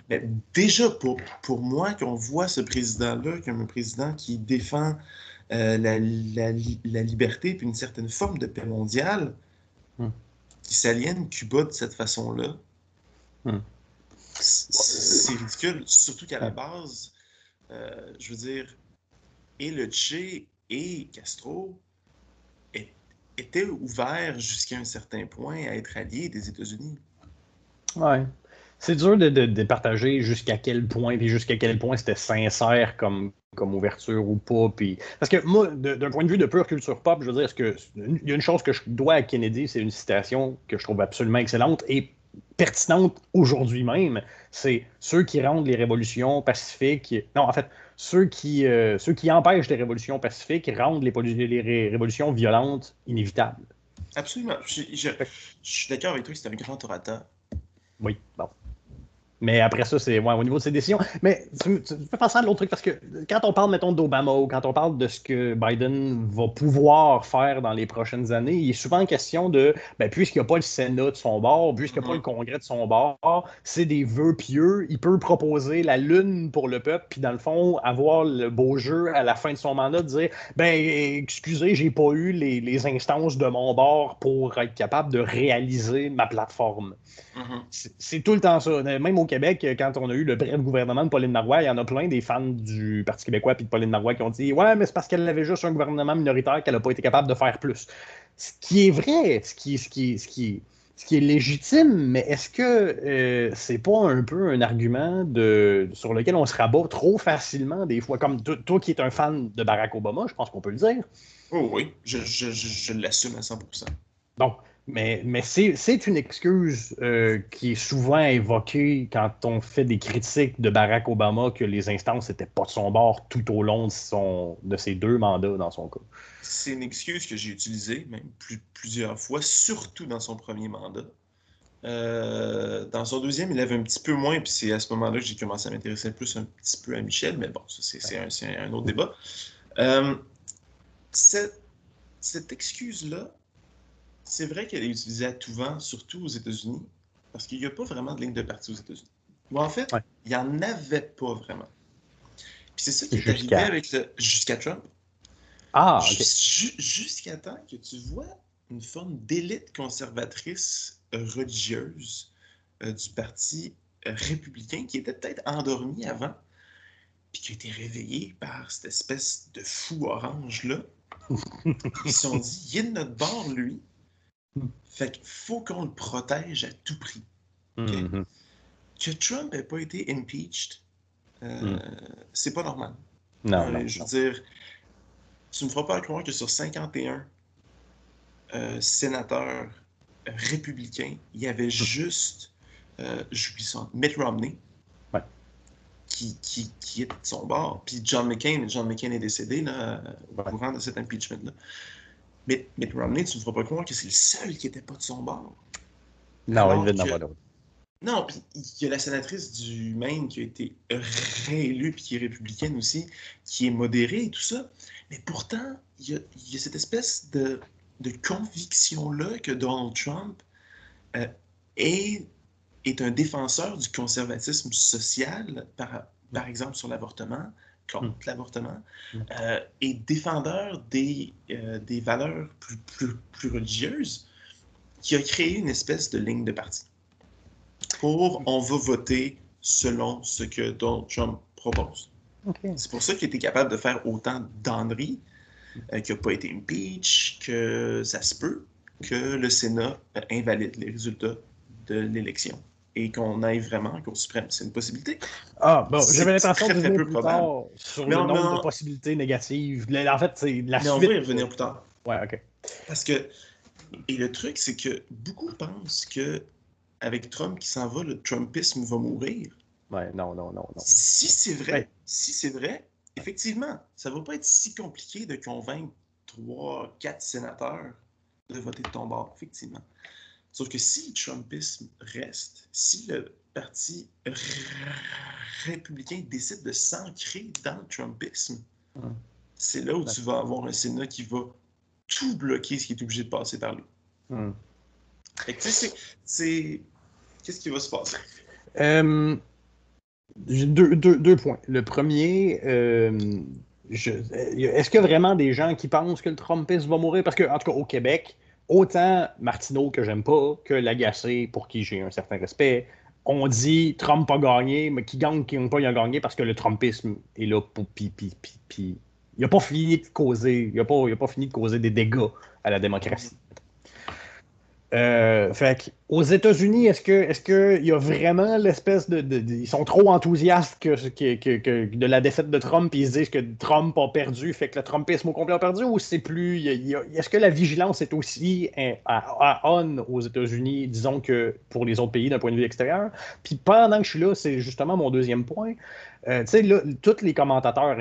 Mais, déjà, pour, pour moi, qu'on voit ce président-là comme un président qui défend euh, la, la, liberté puis une certaine forme de paix mondiale hmm. qui s'aliène Cuba de cette façon-là. Hmm. C'est ridicule, surtout qu'à la base, euh, je veux dire, et le Che et Castro étaient ouverts jusqu'à un certain point à être alliés des États-Unis. Ouais. C'est dur de, de, partager jusqu'à quel point, puis jusqu'à quel point c'était sincère comme, comme ouverture ou pas. Puis... Parce que moi, d'un point de vue de pure culture pop, je veux dire, que il y a une chose que je dois à Kennedy, c'est une citation que je trouve absolument excellente et pertinente aujourd'hui même. C'est ceux qui rendent les révolutions pacifiques. Non, en fait, ceux qui, euh, ceux qui empêchent les révolutions pacifiques rendent les, les révolutions violentes inévitables. Absolument. Je, je suis d'accord avec toi c'est un grand orateur. Oui, bon. Mais après ça, c'est ouais, au niveau de ses décisions. Mais tu, tu peux penser à l'autre truc parce que quand on parle, mettons, d'Obama ou quand on parle de ce que Biden va pouvoir faire dans les prochaines années, il est souvent question de ben, puisqu'il n'y a pas le Sénat de son bord, puisqu'il n'y a pas le Congrès de son bord, c'est des vœux pieux. Il peut proposer la lune pour le peuple, puis dans le fond, avoir le beau jeu à la fin de son mandat de dire ben excusez, j'ai pas eu les, les instances de mon bord pour être capable de réaliser ma plateforme. Mm-hmm. C'est tout le temps ça. Même au Québec, quand on a eu le bref gouvernement de Pauline Marois, il y en a plein des fans du Parti québécois et de Pauline Marois qui ont dit Ouais, mais c'est parce qu'elle avait juste un gouvernement minoritaire qu'elle n'a pas été capable de faire plus. Ce qui est vrai, ce qui, ce qui, ce qui, ce qui est légitime, mais est-ce que euh, c'est pas un peu un argument de, sur lequel on se rabat trop facilement des fois? Comme toi qui es un fan de Barack Obama, je pense qu'on peut le dire. Oh oui, je, je, je l'assume à 100%. Donc, mais, c'est une excuse euh, qui est souvent évoquée quand on fait des critiques de Barack Obama que les instances n'étaient pas de son bord tout au long de, ses deux mandats dans son cas. C'est une excuse que j'ai utilisée même plusieurs fois, surtout dans son premier mandat. Euh, dans son deuxième, il avait un petit peu moins, puis c'est à ce moment-là que j'ai commencé à m'intéresser plus un petit peu à Michel, mais bon, c'est un, autre débat. Euh, cette excuse-là, c'est vrai qu'elle est utilisée à tout vent, surtout aux États-Unis, parce qu'il n'y a pas vraiment de ligne de parti aux États-Unis. Ou en fait, il n'y en avait pas vraiment. Puis c'est ça qui est arrivé avec le... jusqu'à Trump. Ah, Jusqu'à temps que tu vois une forme d'élite conservatrice religieuse du Parti républicain qui était peut-être endormie avant, puis qui a été réveillée par cette espèce de fou orange-là. Ils se sont dit, il est de notre bord, lui. Fait qu'il faut qu'on le protège à tout prix. Mm-hmm. Que Trump n'ait pas été impeached, euh, mm. c'est pas normal. Non, euh, non, Je veux dire, tu me feras pas croire que sur 51 euh, sénateurs républicains, il y avait mm. juste Mitt Romney qui, qui, qui, est de son bord. Puis John McCain, John McCain est décédé là, au courant de cet impeachment-là. Mais Mitt Romney, tu ne me feras pas croire que c'est le seul qui n'était pas de son bord. Non, il devait en avoir d'autres. Non, puis il y a la sénatrice du Maine qui a été réélue, puis qui est républicaine aussi, qui est modérée et tout ça. Mais pourtant, il y a, il y a cette espèce de, de conviction-là que Donald Trump euh, est, est un défenseur du conservatisme social, par, par exemple sur l'avortement, contre mm. l'avortement, mm. euh, et défendeur des, euh, des valeurs plus, plus, plus religieuses, qui a créé une espèce de ligne de parti pour on va voter selon ce que Donald Trump propose. C'est pour ça qu'il était capable de faire autant d'enneries, euh, qu'il n'a pas été impeach, que ça se peut que le Sénat invalide les résultats de l'élection et qu'on aille vraiment en Cour suprême. C'est une possibilité. Ah, bon, j'avais l'intention de revenir plus tard sur le nombre de possibilités négatives. En fait, c'est la mais on va y revenir plus tard. Ouais, OK. Parce que, et le truc, c'est que beaucoup pensent que avec Trump qui s'en va, le Trumpisme va mourir. Ouais, non, non, non, non. Si c'est vrai, si c'est vrai, effectivement, ça va pas être si compliqué de convaincre trois, quatre sénateurs de voter de ton bord, effectivement. Sauf que si le Trumpisme reste, si le Parti républicain décide de s'ancrer dans le Trumpisme, hum. c'est là où tu vas avoir un Sénat qui va tout bloquer ce qui est obligé de passer par lui. Hum c'est. Qu'est-ce qui va se passer? Euh, deux, deux, points. Le premier, euh, est-ce qu'il y a vraiment des gens qui pensent que le Trumpisme va mourir? Parce que, en tout cas, au Québec, autant Martineau, que j'aime pas, que Lagacé, pour qui j'ai un certain respect, on dit Trump a gagné, mais qui gagne, qui gagne pas, il a gagné parce que le Trumpisme est là pour. Puis, puis, puis, il n'a pas fini de causer, il a pas, il a pas fini de causer des dégâts à la démocratie. Euh, fait aux États-Unis, est-ce que est-ce qu'il y a vraiment l'espèce de, Ils sont trop enthousiastes que, que, de la défaite de Trump ils se disent que Trump a perdu, fait que le Trumpisme au complet a perdu, ou c'est plus. Est-ce que la vigilance est aussi à, on aux États-Unis, disons que pour les autres pays d'un point de vue extérieur? Puis pendant que je suis là, c'est justement mon deuxième point. Euh, tu sais, là, tous les commentateurs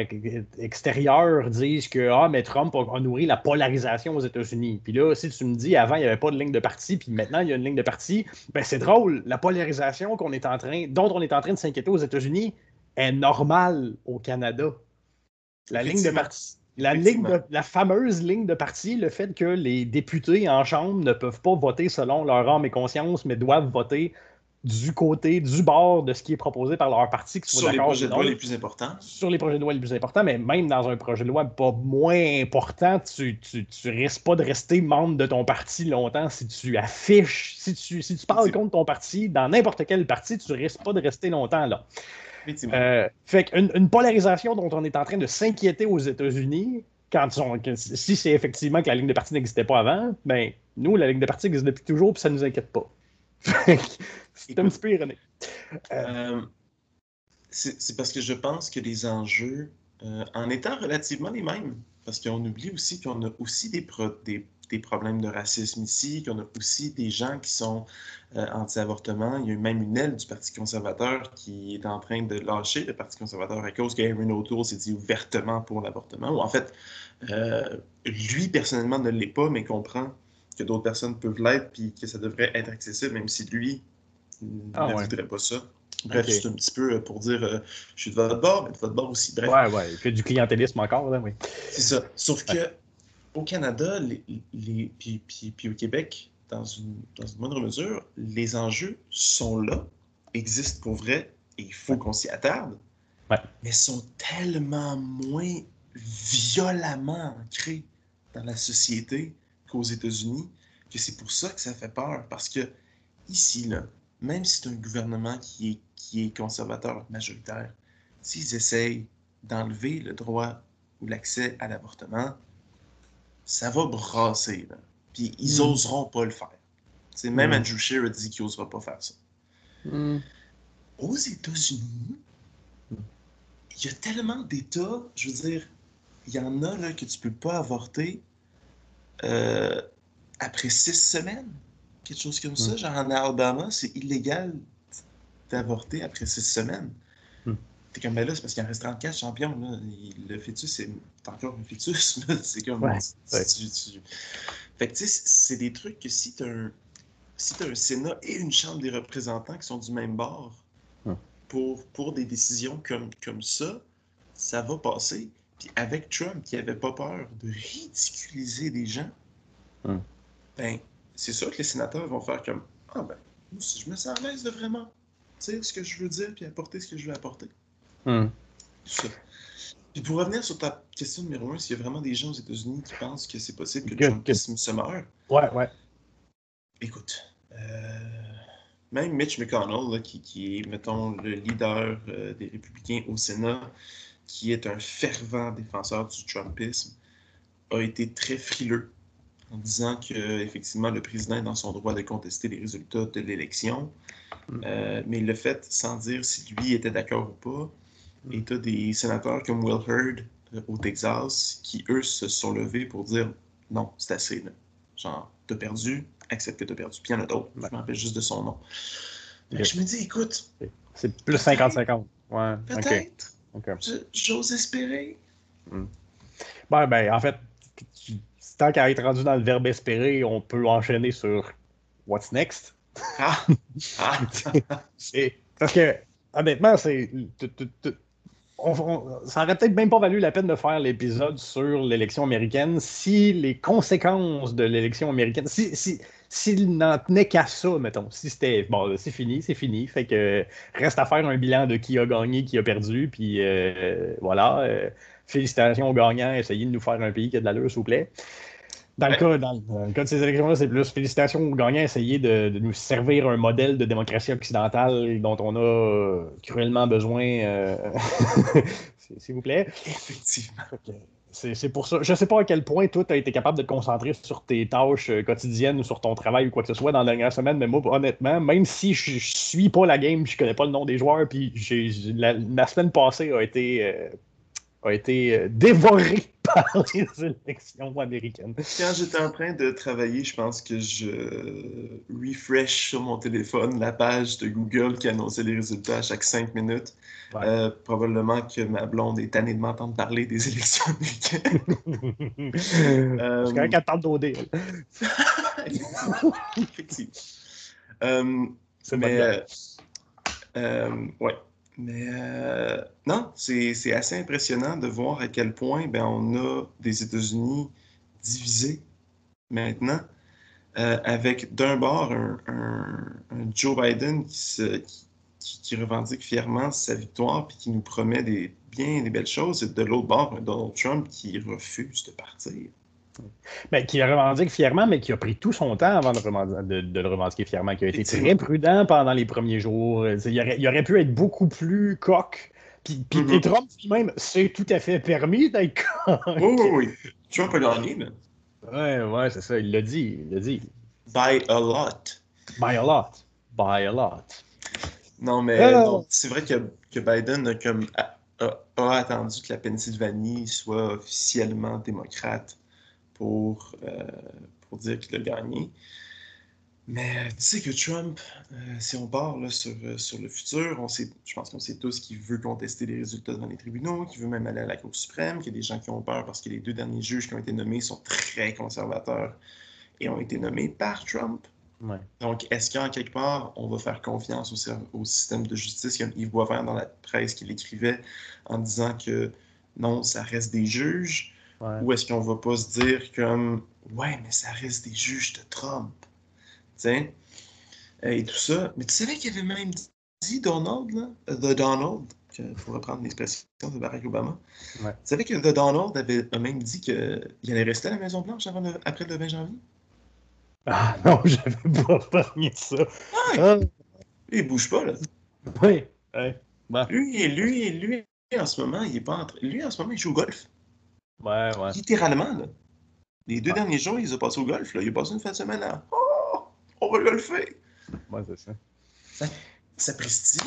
extérieurs disent que ah, mais Trump a, nourri la polarisation aux États-Unis. Puis là, si tu me dis avant, il n'y avait pas de ligne de parti, puis maintenant, il y a une ligne de parti, ben c'est drôle. La polarisation qu'on est en train, dont on est en train de s'inquiéter aux États-Unis est normale au Canada. La ligne de parti. La, ligne la fameuse ligne de parti, le fait que les députés en Chambre ne peuvent pas voter selon leur âme et conscience, mais doivent voter du côté, du bord de ce qui est proposé par leur parti. sur les projets de loi les plus importants. Sur les projets de loi les plus importants, mais même dans un projet de loi pas moins important, tu, tu, risques pas de rester membre de ton parti longtemps si tu affiches, si tu, si tu parles contre ton parti, dans n'importe quel parti, tu risques pas de rester longtemps là. Euh, fait qu'une une polarisation dont on est en train de s'inquiéter aux États-Unis, quand si c'est effectivement que la ligne de parti n'existait pas avant, ben nous, la ligne de parti existe depuis toujours, puis ça ne nous inquiète pas. C'est un petit peu ironique. Euh, c'est parce que je pense que les enjeux, euh, en étant relativement les mêmes, parce qu'on oublie aussi qu'on a aussi des, des, problèmes de racisme ici, qu'on a aussi des gens qui sont euh, anti-avortement. Il y a même une aile du Parti conservateur qui est en train de lâcher le Parti conservateur à cause qu'Aaron O'Toole s'est dit ouvertement pour l'avortement. Ou en fait, lui personnellement ne l'est pas, mais comprend que d'autres personnes peuvent l'être, puis que ça devrait être accessible, même si lui ah, ne voudrait pas ça. Bref, c'est un petit peu euh, pour dire euh, je suis de votre bord, mais de votre bord aussi. Bref. Ouais, ouais, fait du clientélisme encore, là, oui. C'est ça. Sauf que au Canada, les, les, puis, puis, puis, au Québec, dans une, dans une moindre mesure, les enjeux sont là, existent pour vrai, et il faut qu'on s'y attarde, ouais. mais sont tellement moins violemment ancrés dans la société qu'aux États-Unis que c'est pour ça que ça fait peur. Parce que ici, là, même si c'est un gouvernement qui est, qui est conservateur majoritaire, s'ils essayent d'enlever le droit ou l'accès à l'avortement, ça va brasser. Puis ils n'oseront mm. pas le faire. C'est même mm. Andrew Scheer a dit qu'il n'osera pas faire ça. Mm. Aux États-Unis, il y a tellement d'États, je veux dire, il y en a là, que tu ne peux pas avorter euh, après six semaines. Quelque chose comme ça. Genre en Alabama, c'est illégal d'avorter après six semaines. T'es comme, ben là, c'est parce qu'il en reste 34 champions. Là. Le fœtus, c'est encore un fœtus. C'est comme. Ouais, Fait que, tu sais, c'est des trucs que si tu as, un... si as un Sénat et une Chambre des représentants qui sont du même bord pour, pour des décisions comme, comme ça, ça va passer. Puis avec Trump qui avait pas peur de ridiculiser des gens, ben, c'est sûr que les sénateurs vont faire comme Ah ben, moi, si je me sens à l'aise de vraiment dire ce que je veux dire puis apporter ce que je veux apporter. Hmm. Puis pour revenir sur ta question numéro un, s'il y a vraiment des gens aux États-Unis qui pensent que c'est possible que, Trump se meure. Ouais, ouais. Écoute, euh, même Mitch McConnell, qui, est, mettons, le leader euh, des républicains au Sénat, qui est un fervent défenseur du Trumpisme, a été très frileux en disant que effectivement le président est dans son droit de contester les résultats de l'élection, hmm. euh, mais il le fait sans dire si lui était d'accord ou pas. Et tu as des sénateurs comme Will Hurd euh, au Texas qui, eux, se sont levés pour dire non, c'est assez. Là. Genre, t'as perdu, accepte que t'as perdu. Puis il y en a d'autres, je me rappelle juste de son nom. Je me dis, écoute. C'est plus 50-50. Ouais. Peut-être. J'ose espérer. Hmm. Ben, ben, en fait, tant qu'à être rendu dans le verbe espérer, on peut enchaîner sur What's next? Ah! ah. parce que, honnêtement, c'est ça aurait peut-être même pas valu la peine de faire l'épisode sur l'élection américaine si les conséquences de l'élection américaine, si, si, s'il n'en tenait qu'à ça, mettons, si c'était bon, c'est fini, c'est fini, fait que reste à faire un bilan de qui a gagné, qui a perdu, puis euh, voilà, euh, félicitations aux gagnants, essayez de nous faire un pays qui a de l'allure, s'il vous plaît. Dans le, cas, dans, le cas de ces élections-là, c'est plus félicitations aux gagnants, essayer de, nous servir un modèle de démocratie occidentale dont on a cruellement besoin, euh, s'il vous plaît. Effectivement. C'est pour ça. Je ne sais pas à quel point toi, tu as été capable de te concentrer sur tes tâches euh, quotidiennes ou sur ton travail ou quoi que ce soit dans la dernière semaine, mais moi, honnêtement, même si je, ne suis pas la game, je connais pas le nom des joueurs, puis la, la, semaine passée a été euh, a été euh, dévoré par les élections américaines. Quand j'étais en train de travailler, je pense que je refresh sur mon téléphone la page de Google qui annonçait les résultats à chaque cinq minutes. Euh, probablement que ma blonde est tannée de m'entendre parler des élections américaines. euh... C'est quand qu'elle d'OD. Effectivement. Euh, mais, euh, ouais. Mais euh, non, c'est assez impressionnant de voir à quel point ben, on a des États-Unis divisés maintenant, euh, avec d'un bord un, Joe Biden qui, revendique fièrement sa victoire puis qui nous promet des, bien des belles choses, et de l'autre bord un Donald Trump qui refuse de partir. Ben, qui le revendique fièrement, mais qui a pris tout son temps avant de, le revendiquer fièrement, qui a été très prudent pendant les premiers jours. Il aurait, pu être beaucoup plus coq. Puis, puis mm-hmm. Trump lui-même, c'est tout à fait permis d'être coq. Oui, oui, oui. Trump a gagné, mais. Ouais, ouais, c'est ça, il l'a dit, il l'a dit. By a lot. By a lot. By a lot. Non, mais euh. c'est vrai que, que Biden a, comme, a attendu que la Pennsylvanie soit officiellement démocrate pour, euh, pour dire qu'il a gagné. Mais tu sais que Trump, euh, si on parle sur, euh, sur le futur, on sait, je pense qu'on sait tous qu'il veut contester les résultats devant les tribunaux, qu'il veut même aller à la Cour suprême, qu'il y a des gens qui ont peur parce que les deux derniers juges qui ont été nommés sont très conservateurs et ont été nommés par Trump. Donc, est-ce qu'en quelque part, on va faire confiance au, au système de justice comme Yves Boisvert dans la presse qu'il écrivait en disant que non, ça reste des juges? Ou est-ce qu'on va pas se dire comme Ouais, mais ça reste des juges de Trump. Tiens. Et tout ça. Mais tu savais qu'il avait même dit Donald, là, euh, The Donald, pour reprendre l'expression de Barack Obama. Tu savais que The Donald avait a même dit qu'il allait rester à la Maison-Blanche après le 20 janvier? Ah non, j'avais pas parlé de ça. Ah, il bouge pas, là. Oui, oui. Bon. Lui, lui, lui, en ce moment, il est pas en train- Lui, en ce moment, il joue au golf. Ouais, ouais. Littéralement, là. Les deux derniers jours, il les a passés au golf, là. Il a passé une fin de semaine à. Oh, on va golfer. Ouais, c'est ça. Ça prestille.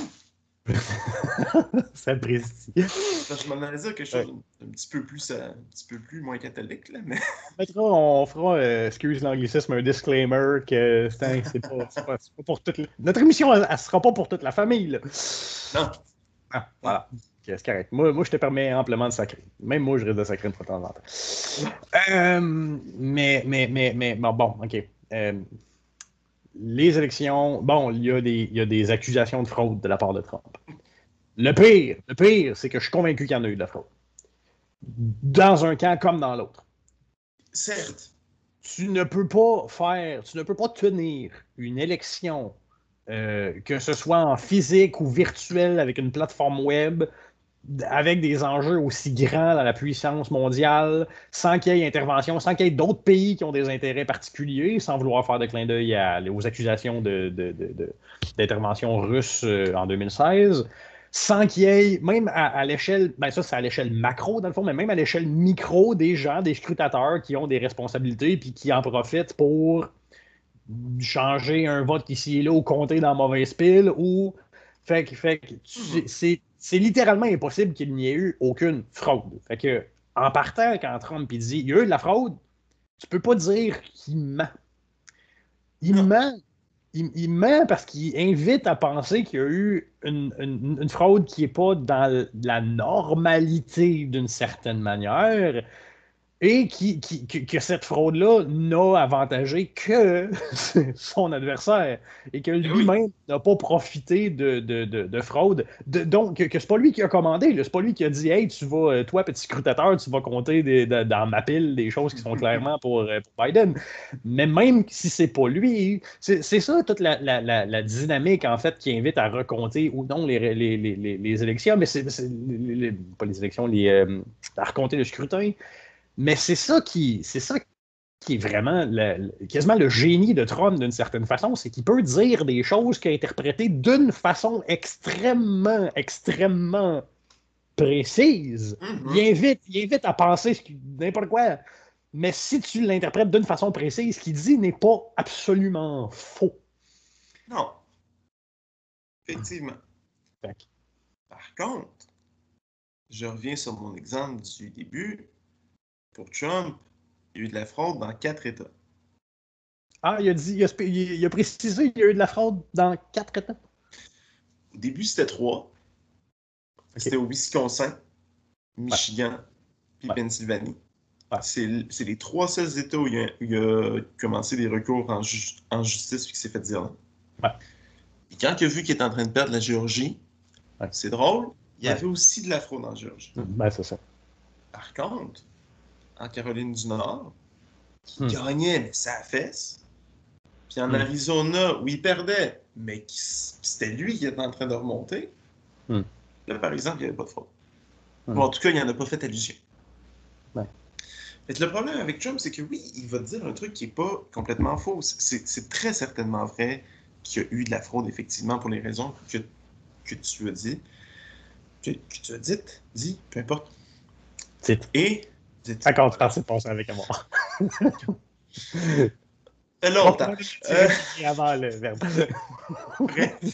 ça apprécie. Parce que Je m'en allais dire quelque chose un petit peu plus, euh, un petit peu plus moins catholique, là, mais. On mettra- on fera, euh, excuse l'anglicisme, un disclaimer que c'est pas, c'est pas- pour toute la- Notre émission, elle, elle sera pas pour toute la famille. Là. Non. Ah, voilà. C'est correct. Moi, moi, je te permets amplement de sacrer. Même moi, je risque de sacrer une fois de temps en temps. Euh, mais, mais, mais, mais, bon, OK. Euh, les élections, bon, il y, a des, il y a des accusations de fraude de la part de Trump. Le pire, le pire, c'est que je suis convaincu qu'il y en a eu de la fraude. Dans un camp comme dans l'autre Certes. tu ne peux pas faire, tu ne peux pas tenir une élection, euh, que ce soit en physique ou virtuel avec une plateforme web, avec des enjeux aussi grands dans la puissance mondiale, sans qu'il y ait intervention, sans qu'il y ait d'autres pays qui ont des intérêts particuliers, sans vouloir faire de clin d'œil aux accusations de- de- de- de- d'intervention russe euh, en 2016 sans qu'il y ait, même à, à l'échelle, ben ça c'est à l'échelle macro dans le fond, mais même à l'échelle micro, des gens, des scrutateurs qui ont des responsabilités puis qui en profitent pour changer un vote ici et là ou compter dans mauvaise pile ou. Fait que, fait que tu- c'est, c'est littéralement impossible qu'il n'y ait eu aucune fraude. Fait que, en partant, quand Trump il dit il y a eu de la fraude, tu peux pas dire qu'il ment. Il Non. ment. Il, il ment parce qu'il invite à penser qu'il y a eu une, une- une fraude qui n'est pas dans la normalité d'une certaine manière et qui, qui- que, que cette fraude-là n'a avantagé que son adversaire et que lui-même n'a pas profité de, de- de- de fraude. De- donc, que, que c'est pas lui qui a commandé, c'est pas lui qui a dit Hey, tu vas, euh, toi, petit scrutateur, tu vas compter des- dans ma pile des choses qui sont clairement pour, euh, pour Biden. Mais même si c'est pas lui, c'est ça toute la, la- la- la dynamique en fait qui invite à recompter ou non les, les, les- les- les élections, mais c'est pas les élections, les, euh, à recompter le scrutin. Mais c'est ça qui c'est ça qui est vraiment le- quasiment le génie de Trump d'une certaine façon, c'est qu'il peut dire des choses qu'il a interprétées d'une façon extrêmement, extrêmement précise. Mhm. Il invite, il invite à penser ce qui- n'importe quoi. Mais si tu l'interprètes d'une façon précise, ce qu'il dit n'est pas absolument faux. Non. Effectivement. Par contre, je reviens sur mon exemple du début. Pour Trump, il y a eu de la fraude dans quatre États. Ah, il a dit, il a, il- précisé qu'il y a eu de la fraude dans quatre états? Au début, c'était trois. C'était au Wisconsin, Michigan, puis Ouais. Pennsylvanie. Ouais. C'est les trois seuls États où il, a, où il a commencé des recours en, ju- en justice puis qu'il s'est fait dire non. Puis quand il a vu qu'il était en train de perdre la Géorgie, c'est drôle, il y avait aussi de la fraude en Géorgie. Ben, c'est ça. Par contre, en Caroline du Nord, qui Hmm. gagnait, mais ça fesse. Puis en Hmm. Arizona, où il perdait, mais qui c'était lui qui était en train de remonter. Hmm. Là, par exemple, il n'y avait pas de fraude. Hmm. Ou en tout cas, il n'en a pas fait allusion. Ouais. Le problème avec Trump, c'est que oui, il va te dire un truc qui n'est pas complètement faux. C'est c'est très certainement vrai qu'il y a eu de la fraude, effectivement, pour les raisons que, que tu as dit. Que, que tu as dites, dit, peu importe. C'est Et. Dites- D'accord, tu pensais de passer avec moi. Fait longtemps. Euh. Avant le verbe. Bref.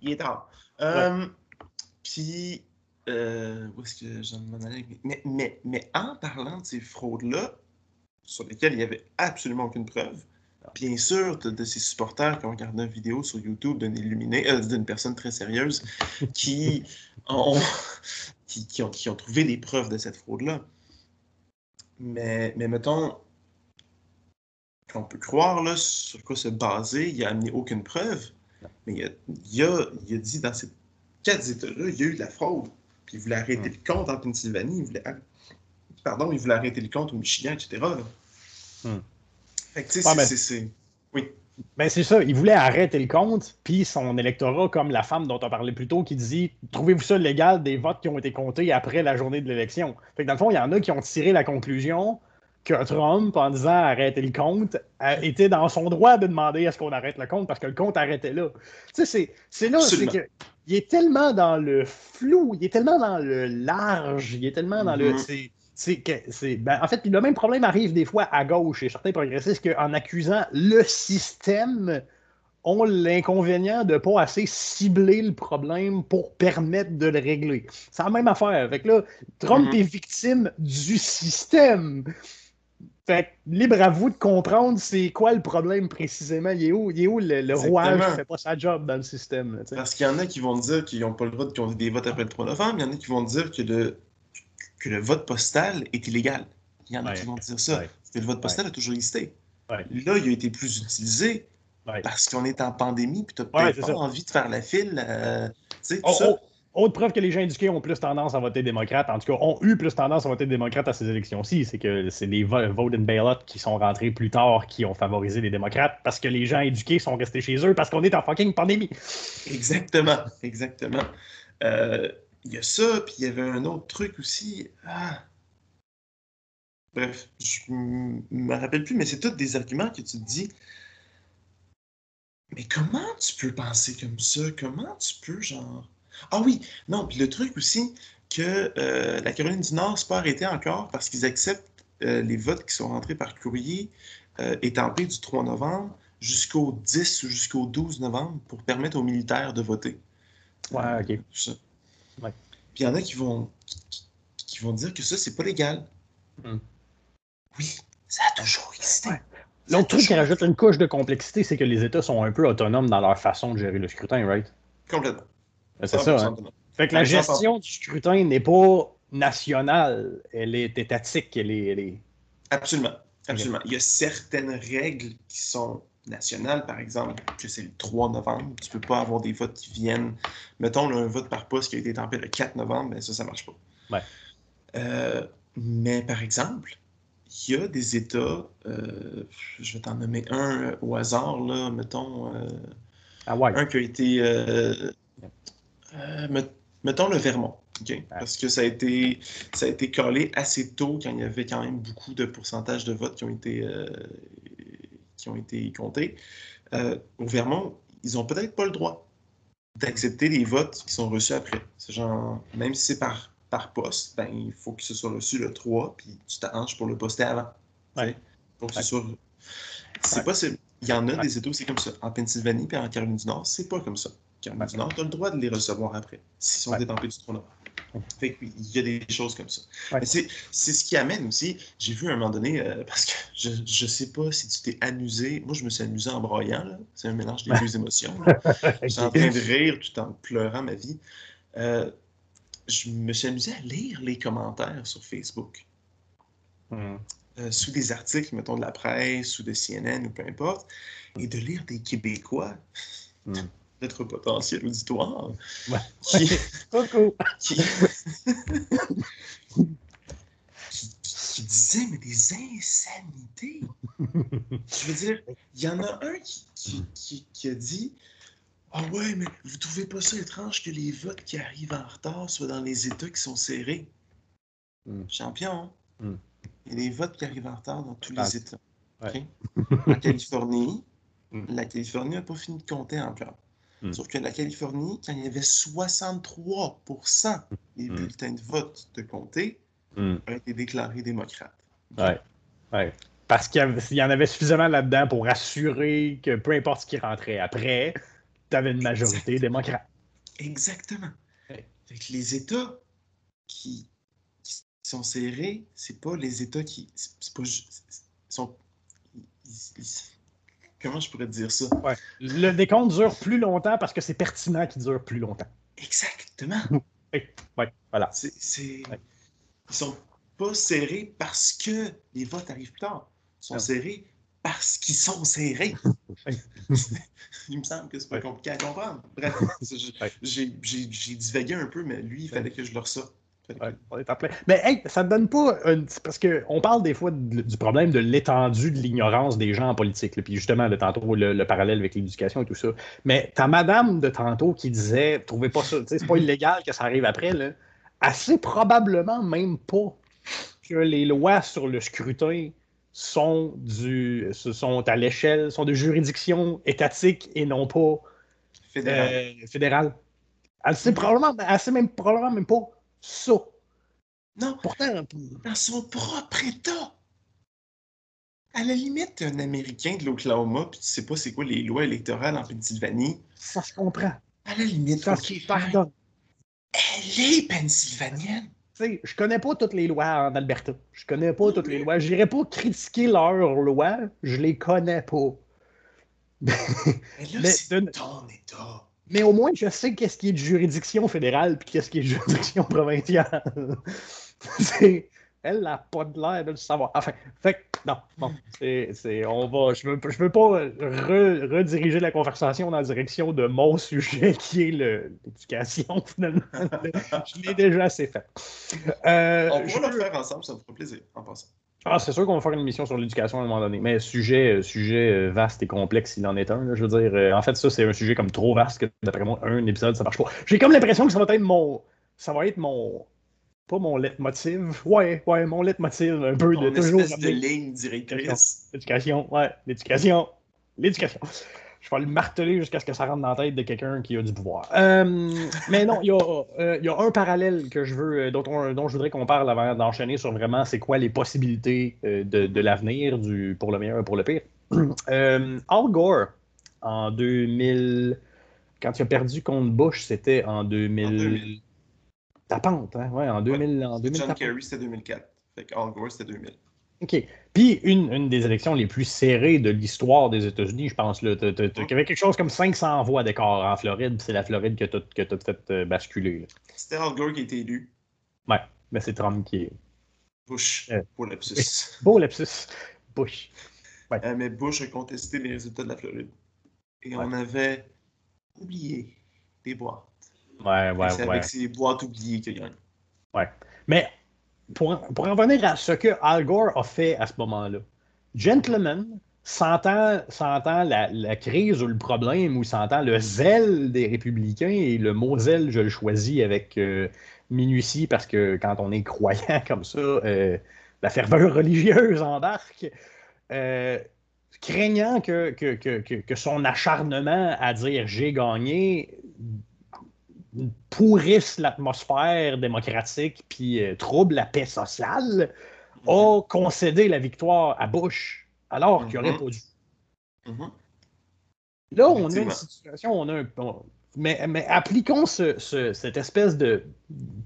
Il est tard. Euh, Puis, euh, où est-ce que j'en m'en allais? Mais, mais, mais en parlant de ces fraudes-là, sur lesquelles il n'y avait absolument aucune preuve, bien sûr, as de ces supporters qui ont regardé une vidéo sur YouTube d'un illuminé, euh, d'une personne très sérieuse, qui ont, qui, qui ont, qui ont trouvé des preuves de cette fraude-là. Mais, mais mettons, qu'on peut croire là, sur quoi se baser, il n'a amené aucune preuve. Mais il a, il a- il a dit dans ces quatre États-là, il y a eu de la fraude. Puis il voulait arrêter le compte en Pennsylvanie, il voulait, pardon, il voulait arrêter le compte au Michigan, etc. Hmm. Fait que tu sais, c'est. Oui. Ben c'est ça, il voulait arrêter le compte, puis son électorat, comme la femme dont on parlait plus tôt, qui dit Trouvez-vous ça légal des votes qui ont été comptés après la journée de l'élection? Fait que dans le fond, il y en a qui ont tiré la conclusion que Trump, en disant arrêtez le compte, était dans son droit de demander est-ce qu'on arrête le compte parce que le compte arrêtait là. Tu sais, c'est là, c'est que il est tellement dans le flou, il est tellement dans le large, il est tellement dans le. Mm-hmm. C'est ben, en fait, le même problème arrive des fois à gauche et certains progressistes qu'en accusant le système, ont l'inconvénient de ne pas assez cibler le problème pour permettre de le régler. C'est la même affaire. Avec là, Trump mm-hmm. est victime du système. Fait libre à vous de comprendre c'est quoi le problème précisément. Il est où, il est où le, roi qui fait pas sa job dans le système. Parce qu'il y en a qui vont dire qu'ils n'ont pas le droit de des votes après le 3 novembre. Il y en a qui vont dire que le, que le vote postal est illégal. Il y en a qui vont dire ça. Que le vote postal a toujours existé. Là, il a été plus utilisé parce qu'on est en pandémie puis tu n'as pas envie de faire la file. Euh, tout oh, ça. Oh, autre preuve que les gens éduqués ont plus tendance à voter démocrate, en tout cas, ont eu plus tendance à voter démocrate à ces élections-ci, c'est que c'est les vote and ballot qui sont rentrés plus tard qui ont favorisé les démocrates parce que les gens éduqués sont restés chez eux parce qu'on est en fucking pandémie. Exactement, exactement. Euh, il y a ça, puis il y avait un autre truc aussi. Ah. Bref, je me rappelle plus, mais c'est tous des arguments que tu te dis. Mais comment tu peux penser comme ça? Comment tu peux, genre? Ah oui, non, puis le truc aussi, que euh, la Caroline du Nord s'est pas arrêtée encore parce qu'ils acceptent euh, les votes qui sont rentrés par courrier euh, étampés du 3 novembre jusqu'au 10 ou jusqu'au 12 novembre pour permettre aux militaires de voter. Ouais, OK. Puis il y en a qui vont, qui, vont dire que ça, c'est pas légal. Hmm. Oui, ça a toujours existé. L'autre truc qui rajoute une couche de complexité, c'est que les États sont un peu autonomes dans leur façon de gérer le scrutin, right? Complètement. C'est ça. Hein. Fait que la gestion du scrutin n'est pas nationale, elle est étatique, elle est. Absolument. Absolument. Il y a certaines règles qui sont nationales, par exemple, que c'est le 3 novembre. Tu ne peux pas avoir des votes qui viennent. Mettons un vote par poste qui a été tempé le 4 novembre, ben ça, ça ne marche pas. Ouais. Euh, mais par exemple, il y a des États, euh, je vais t'en nommer un au hasard, là, mettons. Euh, ah ouais. Un qui a été euh, mettons le Vermont. Parce que ça a, été, ça a été collé assez tôt quand il y avait quand même beaucoup de pourcentages de votes qui ont été, euh, qui ont été comptés. Euh, au Vermont, ils n'ont peut-être pas le droit d'accepter les votes qui sont reçus après. Genre, même si c'est par, par poste, ben, il faut que ce soit reçu le 3, puis tu t'arranges pour le poster avant. Ouais. Pour que ce soit. C'est possible. Il y en a des États où c'est comme ça. En Pennsylvanie et en Caroline du Nord, c'est pas comme ça tu as le droit de les recevoir après, s'ils sont détempés du trône. Fait il y a des choses comme ça. C'est ce qui amène aussi, j'ai vu à un moment donné, euh, parce que je ne sais pas si tu t'es amusé, moi je me suis amusé en broyant, c'est un mélange des deux émotions. Je suis en train de rire tout en pleurant ma vie. Euh, je me suis amusé à lire les commentaires sur Facebook. Hmm. Euh, sous des articles, mettons de la presse ou de CNN ou peu importe, et de lire des Québécois. Hmm notre potentiel auditoire. Ouais. Qui, qui, qui, disait, mais des insanités. Je veux dire, il y en a un qui, qui a dit Ah ouais, mais vous trouvez pas ça étrange que les votes qui arrivent en retard soient dans les États qui sont serrés? Mm. Champion, hein? mm. Il y a des votes qui arrivent en retard dans tous les États. en Californie, mm. la Californie n'a pas fini de compter encore. Hmm. Sauf que la Californie, quand il y avait 63% des hmm. bulletins de vote de comté, hmm. ont été déclarés démocrates. Ouais. ouais. Parce qu'il y en avait suffisamment là-dedans pour assurer que peu importe ce qui rentrait après, tu avais une majorité démocrate. Exactement. les États qui, sont serrés, c'est pas les États qui. C'est pas. Sont, comment je pourrais dire ça? Le décompte dure plus longtemps parce que c'est pertinent qu'il dure plus longtemps. Exactement. oui, voilà. C'est, Ils sont pas serrés parce que les votes arrivent plus tard. Ils sont serrés parce qu'ils sont serrés. il me semble que c'est pas compliqué à comprendre. Bref, j'ai, divagué un peu, mais lui, il fallait que je le ressorte. Mais hey, ça ne donne pas. Parce qu'on parle des fois du problème de l'étendue de l'ignorance des gens en politique. puis justement, de tantôt, le, parallèle avec l'éducation et tout ça. Mais ta madame de tantôt qui disait Trouvez pas ça, c'est pas illégal que ça arrive après, là. Assez probablement même pas que les lois sur le scrutin sont, du, sont à l'échelle, sont de juridiction étatique et non pas fédérale. Euh, fédérale. Elle sait probablement, elle sait même, probablement même pas ça. Non. Pourtant, dans son propre État. À la limite, un Américain de l'Oklahoma, puis tu sais pas c'est quoi les lois électorales en Pennsylvanie. Ça se comprend. À la limite, ça se pardonne. Elle est pennsylvanienne. Tu sais, je connais pas toutes les lois en Alberta. Je connais pas toutes les lois. Je n'irai pas critiquer leurs lois. Je les connais pas. Mais là, c'est ton État. Mais au moins, je sais qu'est-ce qui est de juridiction fédérale puis qu'est-ce qui est de juridiction provinciale. elle n'a pas de l'air de le savoir. Enfin, fait non, bon, c'est, on va, je veux, je veux pas rediriger la conversation dans la direction de mon sujet qui est l'éducation, finalement. je l'ai déjà assez fait. Euh, on pourra le faire ensemble, ça me ferait plaisir, en passant. Ah, c'est sûr qu'on va faire une émission sur l'éducation à un moment donné, mais sujet, sujet euh, vaste et complexe, s'il en est un. je veux dire, euh, en fait, ça, c'est un sujet comme trop vaste que, d'après moi, un épisode, ça marche pas. J'ai comme l'impression que ça va être mon. Ça va être mon pas mon leitmotiv. Ouais, ouais, mon leitmotiv, un peu de toujours. de ligne directrice. L'éducation, ouais, l'éducation. L'éducation. Je vais le marteler jusqu'à ce que ça rentre dans la tête de quelqu'un qui a du pouvoir. Euh, mais non, il y, euh, y, a un parallèle que je veux, euh, dont, dont je voudrais qu'on parle avant d'enchaîner sur vraiment c'est quoi les possibilités de, de l'avenir pour le meilleur et pour le pire. Al Gore, en 2000, quand il a perdu contre Bush, c'était en 2000. Ta pente, hein? Ouais, en 2000. En 2000 John Kerry, c'était 2004. Fait Al Gore, c'était 2000. OK. Puis, une, une, des élections les plus serrées de l'histoire des États-Unis, je pense. Là, il y avait quelque chose comme 500 voix d'écart en Floride, c'est la Floride que tu as, euh, basculer. C'était Al Gore qui a été élu. Ouais, mais c'est Trump qui est. Bush, euh, beau lapsus. beau lapsus. Bush. Ouais. Euh, mais Bush a contesté les résultats de la Floride. Et on avait oublié des boîtes. Ouais, ouais, c'est avec ces boîtes oubliées qu'il gagne. Ouais. Mais pour, en revenir à ce que Al Gore a fait à ce moment-là, Gentleman, sentant, sentant la, la, crise ou le problème, ou sentant le zèle des républicains, et le mot zèle, je le choisis avec euh, minutie parce que quand on est croyant comme ça, euh, la ferveur religieuse embarque. Euh, craignant que, que, que, que, son acharnement à dire j'ai gagné pourrisse l'atmosphère démocratique puis euh, trouble la paix sociale, a mhm. concédé la victoire à Bush, alors qu'il n'aurait mhm. pas dû. Mhm. Là, on a une situation, on a un. mais, mais, appliquons ce, cette espèce de.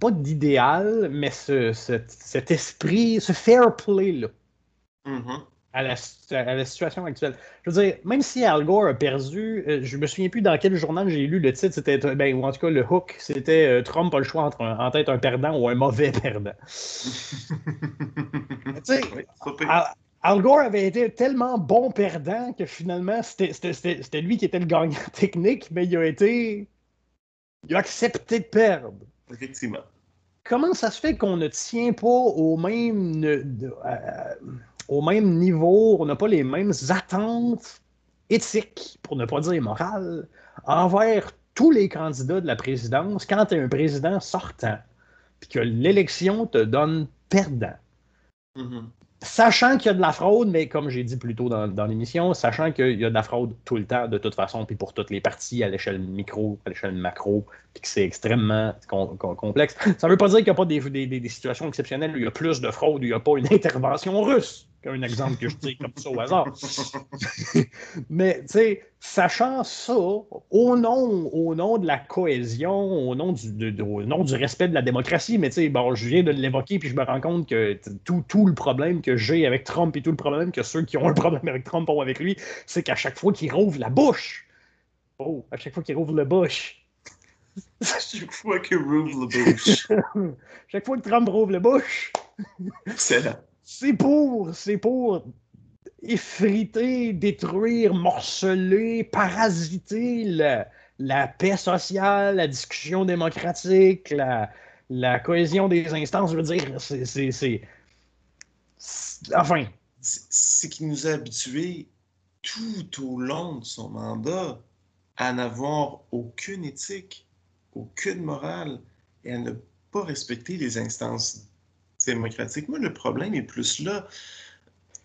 Pas d'idéal, mais ce, cet esprit, ce fair play-là à la, situation actuelle. Je veux dire, même si Al Gore a perdu, euh, je me souviens plus dans quel journal j'ai lu le titre, c'était, ben, ou en tout cas le hook, c'était euh, Trump a le choix entre en tête un perdant ou un mauvais perdant. Al, Gore avait été tellement bon perdant que finalement, c'était lui qui était le gagnant technique, mais il a été. Il a accepté de perdre. Effectivement. Comment ça se fait qu'on ne tient pas au même. De, au même niveau, on n'a pas les mêmes attentes éthiques, pour ne pas dire morales, envers tous les candidats de la présidence quand tu es un président sortant, puis que l'élection te donne perdant? Mm-hmm. Sachant qu'il y a de la fraude, mais comme j'ai dit plus tôt dans, l'émission, sachant qu'il y a de la fraude tout le temps, de toute façon, puis pour toutes les parties, à l'échelle micro, à l'échelle macro, puis que c'est extrêmement complexe. Ça ne veut pas dire qu'il n'y a pas des, des, situations exceptionnelles où il y a plus de fraude, où il n'y a pas une intervention russe qu'un exemple que je dis comme ça au hasard. Mais, tu sais, sachant ça, au nom, au nom de la cohésion, au nom du, au nom du respect de la démocratie, mais tu sais, bon, je viens de l'évoquer, puis je me rends compte que tout, tout le problème que j'ai avec Trump et tout le problème que ceux qui ont un problème avec Trump ont avec lui, c'est qu'à chaque fois qu'il rouvre la bouche, oh, à chaque fois qu'il rouvre la bouche, chaque fois qu'il rouvre la bouche. chaque fois que Trump rouvre la bouche. Excellent c'est pour, c'est pour effriter, détruire, morceler, parasiter la, paix sociale, la discussion démocratique, la, cohésion des instances. Je veux dire, c'est. Enfin. C'est qu'il nous a habitués tout au long de son mandat à n'avoir aucune éthique, aucune morale et à ne pas respecter les instances démocratique. Moi, le problème est plus là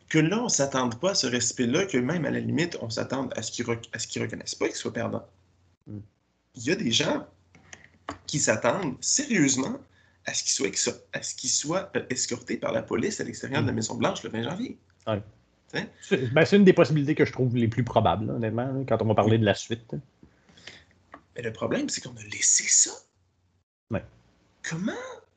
que là, on ne s'attende pas à ce respect-là, que même à la limite, on s'attend à ce qu'ils ne reconnaissent pas qu'ils soient perdants. Mm. Il y a des gens qui s'attendent sérieusement à ce qu'ils soient, à ce soient euh, escortés par la police à l'extérieur de la mm. Maison-Blanche le 20 janvier. Ben, c'est une des possibilités que je trouve les plus probables, honnêtement, quand on va parler de la suite. Mais le problème, c'est qu'on a laissé ça. Comment,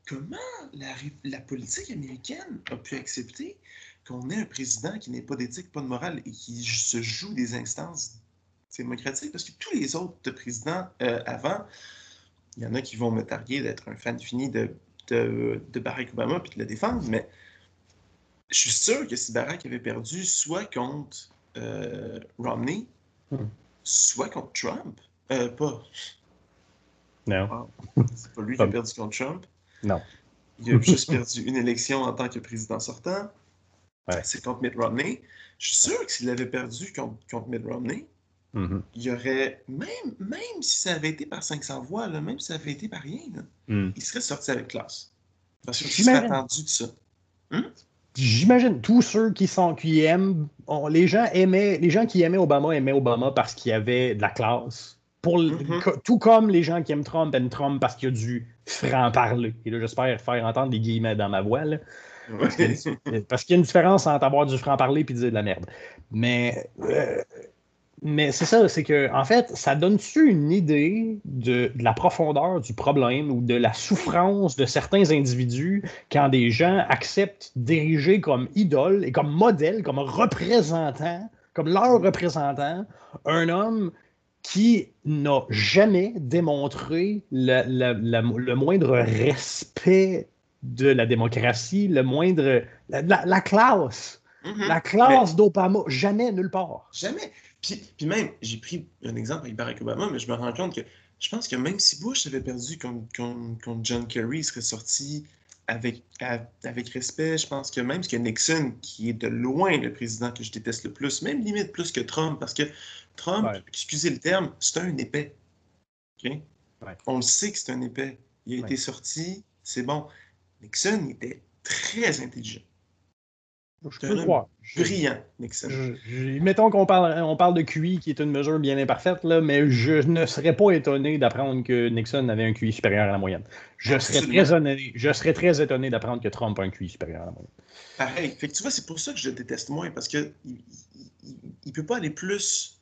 comment la, la, politique américaine a pu accepter qu'on ait un président qui n'ait pas d'éthique, pas de morale et qui se joue des instances démocratiques? Parce que tous les autres présidents euh, avant, il y en a qui vont me targuer d'être un fan fini de, de, Barack Obama puis de le défendre, mais je suis sûr que si Barack avait perdu soit contre euh, Romney, hmm. soit contre Trump, euh, pas. Non. C'est pas lui qui a perdu contre Trump. Non. Il a juste perdu une élection en tant que président sortant. C'est contre Mitt Romney. Je suis sûr que s'il avait perdu contre, Mitt Romney, mm-hmm. il y aurait, même, même si ça avait été par 500 voix, là, même si ça avait été par rien, mm. il serait sorti avec classe. Parce qu'il serait attendu de ça. Hmm? J'imagine tous ceux qui sont qui aiment, les gens aimaient, les gens qui aimaient Obama aimaient Obama parce qu'il y avait de la classe Mm-hmm. Tout comme les gens qui aiment Trump aiment Trump parce qu'il y a du franc-parler. Et là, j'espère faire entendre des guillemets dans ma voix. Parce qu'il y a une différence entre avoir du franc-parler et dire de la merde. Mais, euh, mais c'est ça, c'est que, en fait, ça donne-tu une idée de, la profondeur du problème ou de la souffrance de certains individus quand des gens acceptent d'ériger comme idole et comme modèle, comme représentant, comme leur représentant, un homme qui n'a jamais démontré le, moindre respect de la démocratie, le moindre. La, classe. Mm-hmm. La classe d'Obama, jamais, nulle part. Jamais. Puis, même, j'ai pris un exemple avec Barack Obama, mais je me rends compte que je pense que même si Bush avait perdu contre, John Kerry, il serait sorti avec, avec respect. Je pense que même que Nixon, qui est de loin le président que je déteste le plus, même limite plus que Trump, parce que Trump, excusez le terme, c'est un épais. On le sait que c'est un épais. Il a été sorti, c'est bon. Nixon était très intelligent. Je peux croire. Brillant, Nixon. mettons qu'on parle, on parle de QI, qui est une mesure bien imparfaite, là, mais je ne serais pas étonné d'apprendre que Nixon avait un QI supérieur à la moyenne. Je, serais très, étonné, je serais très étonné d'apprendre que Trump a un QI supérieur à la moyenne. Pareil. Fait que tu vois, c'est pour ça que je le déteste moins, parce qu'il ne peut pas aller plus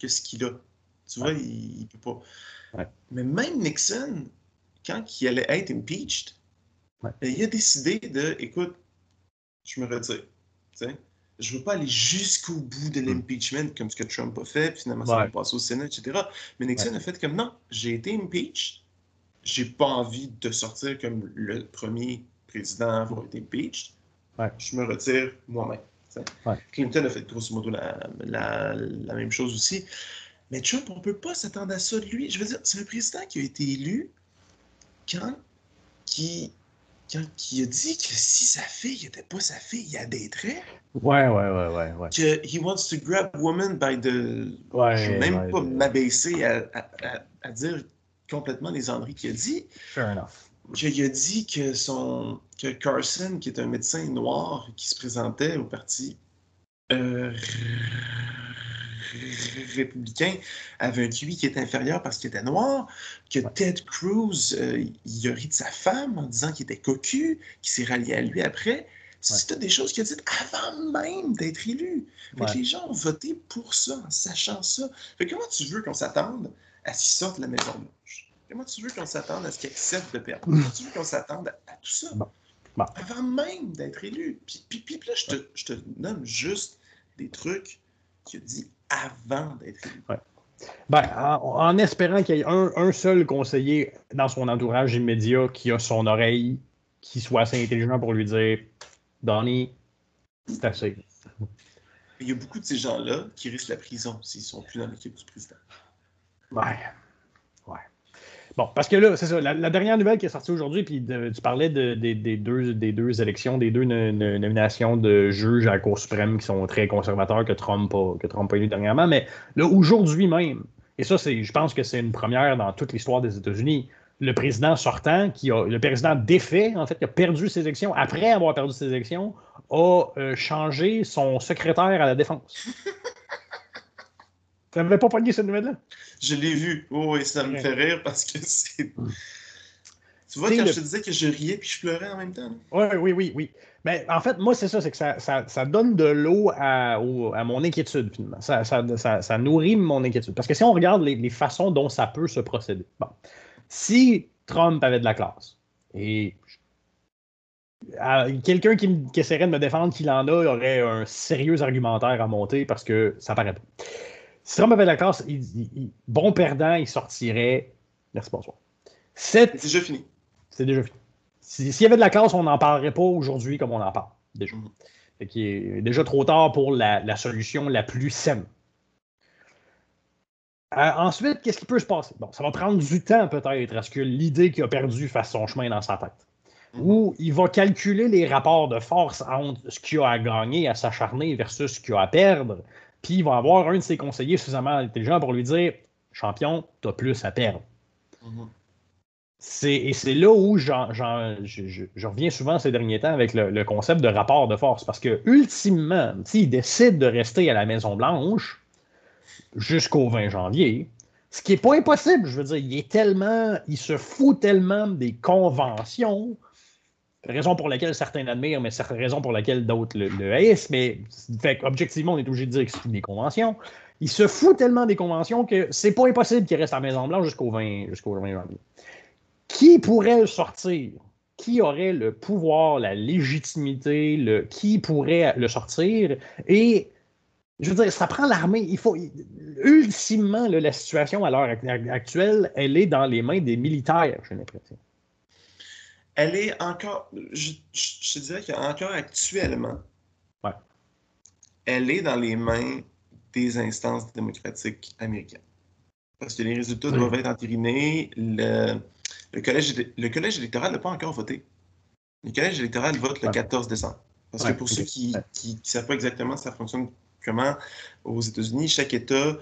que ce qu'il a. Tu vois, il, ne peut pas. Mais même Nixon, quand il allait être impeached, ben, il a décidé de, écoute, je me retire. Je ne veux pas aller jusqu'au bout de hmm. l'impeachment comme ce que Trump a fait, puis finalement ça va passer au Sénat, etc. Mais Nixon a fait comme non, j'ai été impeached, j'ai pas envie de sortir comme le premier président à avoir été impeached. Je me retire moi-même. Clinton a fait grosso modo la, même chose aussi. Mais Trump, on ne peut pas s'attendre à ça de lui. Je veux dire, c'est un président qui a été élu quand qui, quand qui a dit que si sa fille n'était pas sa fille, il y a des traits. Ouais, ouais, ouais, ouais, ouais. Que he wants to grab woman by the. Ouais, je ne vais même pas m'abaisser à, à, dire complètement les enneries qu'il a dit. Fair enough qu'il a dit que, son, que Carson, qui est un médecin noir qui se présentait au parti euh, républicain, avait un QI qui est inférieur parce qu'il était noir, que Ted Cruz, euh, il a ri de sa femme en disant qu'il était cocu, qu'il s'est rallié à lui après. C'était des choses qu'il a dites avant même d'être élu. Les gens ont voté pour ça, en sachant ça. comment tu veux qu'on s'attende à ce qu'il sorte de la Maison? Comment tu veux qu'on s'attende à ce qu'il accepte de perdre? Comment tu veux qu'on s'attende à, tout ça? Avant même d'être élu. Puis, puis, là, je te, je te, donne juste des trucs qu'il a dit avant d'être élu. Ben, en, espérant qu'il y ait un, un, seul conseiller dans son entourage immédiat qui a son oreille, qui soit assez intelligent pour lui dire Donnie, c'est assez. Il y a beaucoup de ces gens-là qui risquent la prison s'ils ne sont plus dans l'équipe du président. Ouais. Bon, parce que là, c'est ça, la, dernière nouvelle qui est sortie aujourd'hui, puis tu parlais de, des, deux, des deux élections, des deux nominations de juges à la Cour suprême qui sont très conservateurs que Trump a, que Trump a eu dernièrement, mais là, aujourd'hui même, et ça, c'est, je pense que c'est une première dans toute l'histoire des États-Unis, le président sortant, qui a, le président défait, en fait, qui a perdu ses élections, après avoir perdu ses élections, a euh, changé son secrétaire à la défense. Tu n'avais pas pogné cette nouvelle-là? Je l'ai vu. Oh, et ça me fait rire parce que c'est. Tu vois, quand je te disais que je riais puis je pleurais en même temps. Oui, oui, oui, oui. Mais en fait, moi, c'est ça, c'est que ça, ça, donne de l'eau à, à, mon inquiétude, finalement. Ça, ça, nourrit mon inquiétude. Parce que si on regarde les, les, façons dont ça peut se procéder. Bon. Si Trump avait de la classe et quelqu'un qui, qui, essaierait de me défendre qu'il en a aurait un sérieux argumentaire à monter parce que ça paraît pas. Si Trump avait de la classe, bon perdant, il sortirait. Merci, bonsoir. C'est déjà fini. C'est déjà fini. S'il y avait de la classe, on n'en parlerait pas aujourd'hui comme on en parle, déjà. Mm. Il est déjà trop tard pour la, solution la plus saine. Euh, ensuite, qu'est-ce qui peut se passer? Bon, ça va prendre du temps peut-être à ce que l'idée qu'il a perdu fasse son chemin dans sa tête? Mm. Ou il va calculer les rapports de force entre ce qu'il a à gagner, à s'acharner versus ce qu'il a à perdre. Puis il va avoir un de ses conseillers suffisamment intelligent pour lui dire Champion, tu as plus à perdre. Mm-hmm et c'est là où je, reviens souvent ces derniers temps avec le, concept de rapport de force. Parce que, ultimement, s'il décide de rester à la Maison-Blanche jusqu'au 20 janvier, ce qui n'est pas impossible, je veux dire, il est tellement, il se fout tellement des conventions, raison pour laquelle certains l'admirent, mais certaines raisons pour lesquelles d'autres le, haïssent, mais objectivement, on est obligé de dire que c'est des conventions. Il se fout tellement des conventions que c'est pas impossible qu'il reste à la Maison-Blanche jusqu'au 20, jusqu'au 20 janvier. Qui pourrait le sortir? Qui aurait le pouvoir, la légitimité, qui pourrait le sortir? Et je veux dire, ça prend l'armée. Il faut. Ultimement, la situation à l'heure actuelle, elle est dans les mains des militaires, j'ai l'impression. Elle est encore. Je, je, dirais qu'encore actuellement, ouais. elle est dans les mains des instances démocratiques américaines. Parce que les résultats doivent être entérinés. Le, le collège, le collège électoral n'a pas encore voté. Le collège électoral vote le 14 décembre. Parce que pour ceux qui ne savent pas exactement ça fonctionne comment aux États-Unis, chaque État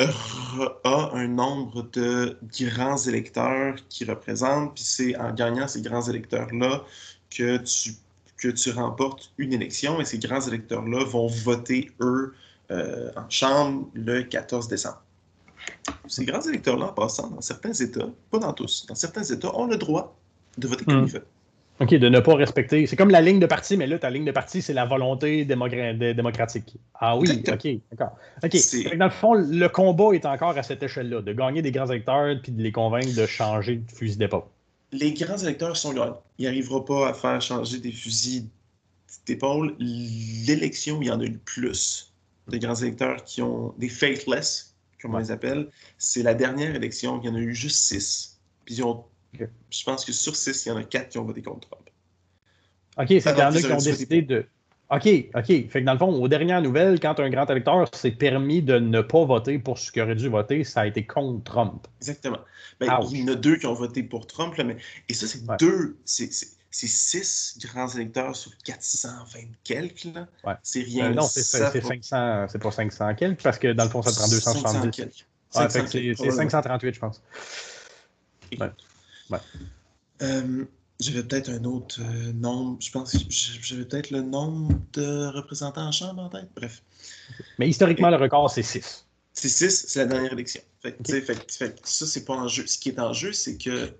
a un nombre de grands électeurs qui représentent, puis c'est en gagnant ces grands électeurs-là que tu, que tu remportes une élection, et ces grands électeurs-là vont voter, eux, euh, en chambre le 14 décembre. Ces grands électeurs-là, en passant, dans certains États, pas dans tous, dans certains États, ont le droit de voter comme hmm. ils veulent. OK, de ne pas respecter. C'est comme la ligne de parti, mais là, ta ligne de parti, c'est la volonté démocratique. Ah oui, OK, d'accord. OK. Dans le fond, le combat est encore à cette échelle-là, de gagner des grands électeurs puis de les convaincre de changer de fusil d'épaule. Les grands électeurs sont grands. Il n'arrivera pas à faire changer des fusils d'épaule. L'élection, il y en a eu plus de grands électeurs qui ont des faithless, comme on les appelle, c'est la dernière élection. Il y en a eu juste six. Puis je pense que sur six, il y en a quatre qui ont voté contre Trump. OK, c'est qu'il y en a qui ont décidé de. OK, OK. Fait que dans le fond, aux dernières nouvelles, quand un grand électeur s'est permis de ne pas voter pour ce qu'il aurait dû voter, ça a été contre Trump. Exactement. Ben, il y en a deux qui ont voté pour Trump, mais... et ça, c'est deux c'est 6 grands électeurs sur 420 quelques. Là. Ouais. C'est rien. Euh, non, c'est 500, c'est pas 500 quelques, parce que dans le fond, ça prend 270. c'est 538, je pense. Ouais. Ouais. Euh, j'avais peut-être un autre euh, nombre. Je pense que j'avais peut-être le nombre de représentants en chambre en tête. Bref. Mais historiquement, le record, c'est 6. C'est 6, c'est la dernière élection. Fait, fait, fait, ça, c'est pas en jeu. Ce qui est en jeu, c'est que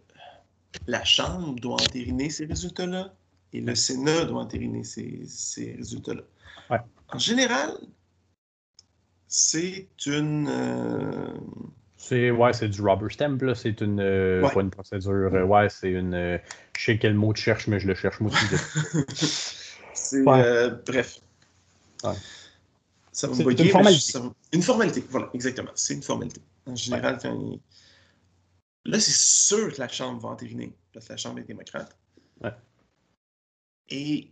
la Chambre doit entériner ces résultats-là et le Sénat doit entériner ces, résultats-là. En général, c'est une. Euh, c'est ouais, c'est du rubber stamp, là. C'est une. Euh, pas une procédure. Euh, ouais, c'est une. je sais quel mot tu cherches, mais je le cherche moi aussi. c'est. bref. Ça va me une formalité. Une formalité, voilà, exactement. C'est une formalité. En général, il Là, c'est sûr que la Chambre va entériner, parce que la Chambre est démocrate. Ouais. Et.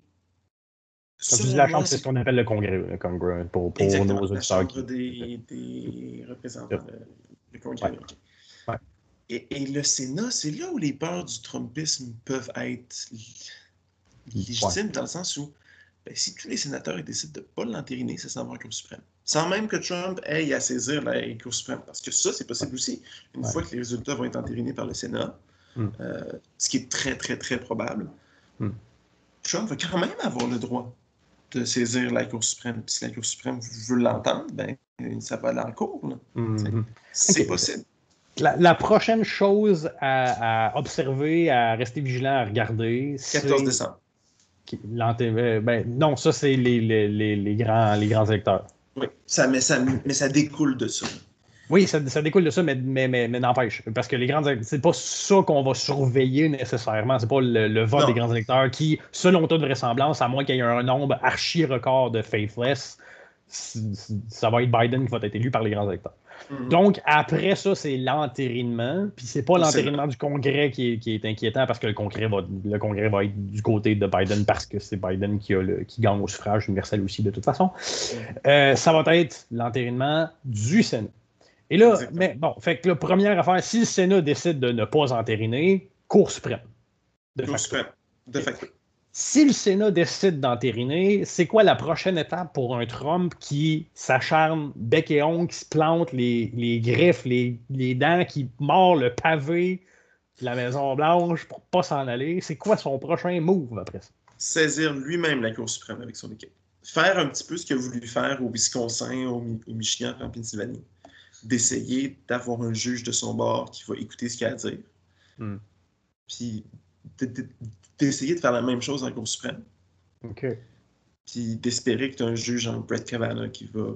Quand tu dis la Chambre, c'est ce qu'on appelle le Congrès, le Congrès pour, pour nos auditeurs. La Chambre des, des représentants, Ouais. Et, et, le Sénat, c'est là où les peurs du Trumpisme peuvent être légitimes, dans le sens où ben, si tous les sénateurs décident de ne pas l'entériner, ça s'en va en Cour suprême. Sans même que Trump ait à saisir la Cour suprême. Parce que ça, c'est possible aussi. Une fois que les résultats vont être entérinés par le Sénat, mm. ce qui est très, très, très probable, mm. Trump va quand même avoir le droit de saisir la Cour suprême. Puis si la Cour suprême veut l'entendre, ben, ça va aller en cours. Mm-hmm. C'est possible. La, prochaine chose à, observer, à rester vigilant, à regarder, c'est... 14 décembre. Euh, ben, non, ça, c'est les, les, les, grands, les grands électeurs. Oui, ça, mais, ça, mais ça découle de ça. Oui, ça, ça, découle de ça, mais, mais, mais, n'empêche. Parce que les grands c'est pas ça qu'on va surveiller nécessairement. C'est pas le, vote des grands électeurs qui, selon toute vraisemblance, à moins qu'il y ait un nombre archi record de faithless, ça va être Biden qui va être élu par les grands électeurs. Mhm. Donc, après ça, c'est l'entérinement. Puis c'est pas l'entérinement du Congrès qui est, inquiétant parce que le Congrès, va, le Congrès va être du côté de Biden parce que c'est Biden qui, a le, qui gagne au suffrage universel aussi, de toute façon. Euh, ça va être l'entérinement du Sénat. Et là, mais bon, fait que la première affaire, si le Sénat décide de ne pas entériner, Cour suprême. De Cour suprême. De facto. Si le Sénat décide d'entériner, c'est quoi la prochaine étape pour un Trump qui s'acharne bec et ongle, qui se plante les, les griffes, les, les, dents, qui mord le pavé de la Maison-Blanche pour pas s'en aller? C'est quoi son prochain move après ça? Saisir lui-même la Cour suprême avec son équipe. Faire un petit peu ce qu'il a voulu faire au Wisconsin, au, Michigan, en Pennsylvanie d'essayer d'avoir un juge de son bord qui va écouter ce qu'il a à dire. Hmm. Puis d'essayer de, faire la même chose en Cour suprême. OK. Puis d'espérer que tu as un juge en Brett Kavanaugh qui va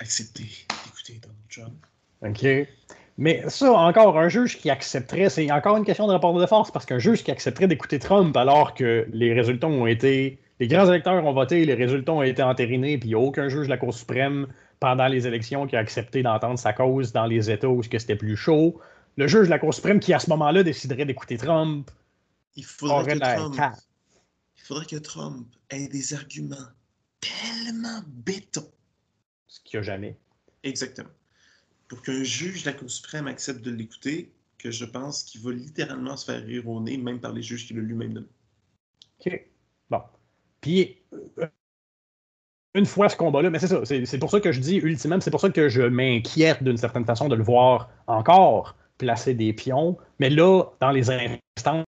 accepter d'écouter Donald Trump. OK. Mais ça, encore, un juge qui accepterait, c'est encore une question de rapport de force, parce qu'un juge qui accepterait d'écouter Trump alors que les résultats ont été. Les grands électeurs ont voté, les résultats ont été entérinés, puis il n'y a aucun juge de la Cour suprême pendant les élections qui a accepté d'entendre sa cause dans les États où c'était plus chaud. Le juge de la Cour suprême qui, à ce moment-là, déciderait d'écouter Trump. Il faudrait, que Trump, il faudrait que Trump ait des arguments tellement béton. Ce qu'il n'y a jamais. Exactement. Pour qu'un juge de la Cour suprême accepte de l'écouter, que je pense qu'il va littéralement se faire rire au nez, même par les juges qu'il a lui-même donné. OK. Bon. Puis, euh, une fois ce combat-là, mais c'est ça, c'est pour ça que je dis ultimement, c'est pour ça que je m'inquiète d'une certaine façon de le voir encore placer des pions, mais là, dans les instances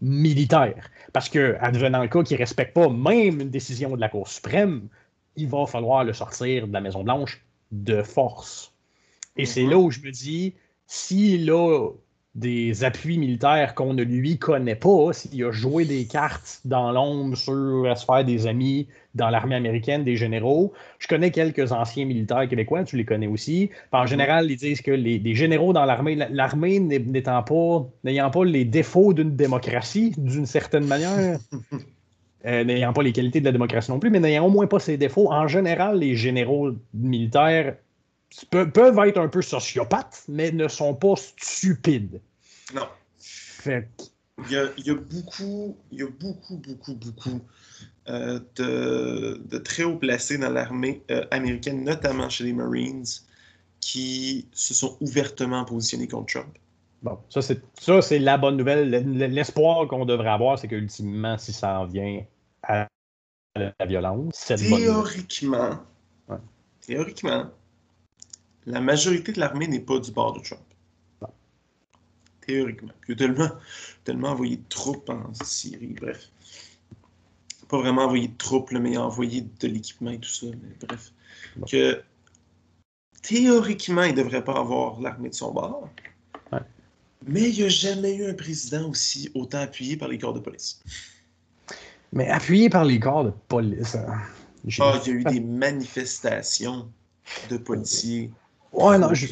militaires. Parce que, advenant le cas qu'il ne respecte pas même une décision de la Cour suprême, il va falloir le sortir de la Maison-Blanche de force. Et c'est mm-hmm. là où je me dis, si là, des appuis militaires qu'on ne lui connaît pas, s'il a joué des cartes dans l'ombre sur à se faire des amis dans l'armée américaine, des généraux. Je connais quelques anciens militaires québécois, tu les connais aussi. En général, ils disent que les, généraux dans l'armée, l'armée n'étant pas, n'ayant pas les défauts d'une démocratie, d'une certaine manière, euh, n'ayant pas les qualités de la démocratie non plus, mais n'ayant au moins pas ses défauts, en général, les généraux militaires peuvent être un peu sociopathes, mais ne sont pas stupides. Non. Fait il y, a, il y a beaucoup, il y a beaucoup, beaucoup, beaucoup euh, de, de, très haut placés dans l'armée euh, américaine, notamment chez les Marines, qui se sont ouvertement positionnés contre Trump. Bon, ça c'est ça c'est la bonne nouvelle. L'espoir qu'on devrait avoir, c'est qu'ultimement, si ça en vient à la violence, c'est théoriquement, théoriquement, la majorité de l'armée n'est pas du bord de Trump. Théoriquement. il a tellement, tellement envoyé de troupes en Syrie, bref. Pas vraiment envoyé de troupes, mais il a envoyé de l'équipement et tout ça. bref. Que théoriquement, il ne devrait pas avoir l'armée de son bord. Mais il n'y a jamais eu un président aussi autant appuyé par les corps de police. Mais appuyé par les corps de police. Hein. Ah, il y a eu des manifestations de policiers Ouais, non, je,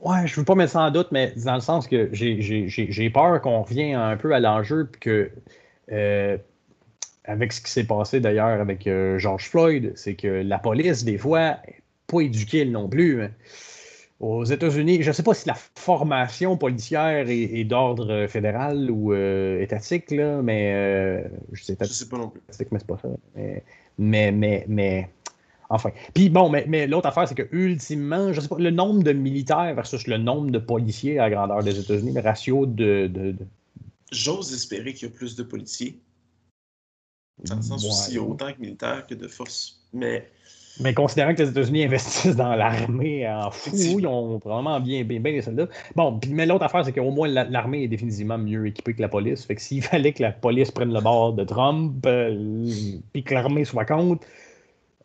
ouais, je veux pas mettre ça en doute, mais dans le sens que j'ai peur qu'on revienne un peu à l'enjeu, puis que euh, avec ce qui s'est passé d'ailleurs avec euh, George Floyd, c'est que la police, des fois, n'est pas éduquée non plus. Hein. Aux États-Unis, je ne sais pas si la formation policière est, d'ordre fédéral ou euh, étatique, là, mais je sais, sais pas non plus. Mais c'est pas ça. mais, mais, mais Enfin. Puis bon, mais, mais l'autre affaire, c'est que ultimement, je sais pas, le nombre de militaires versus le nombre de policiers à la grandeur des États-Unis, le ratio de. de, J'ose espérer qu'il y a plus de policiers. Dans le sens où il y a autant de militaires que de forces. Mais Mais considérant que les États-Unis investissent dans l'armée en fou, ils ont probablement bien, bien, bien les soldats. Bon, mais l'autre affaire, c'est qu'au moins l'armée est définitivement mieux équipée que la police. Fait que s'il fallait que la police prenne le bord de Trump, euh, puis que l'armée soit contre.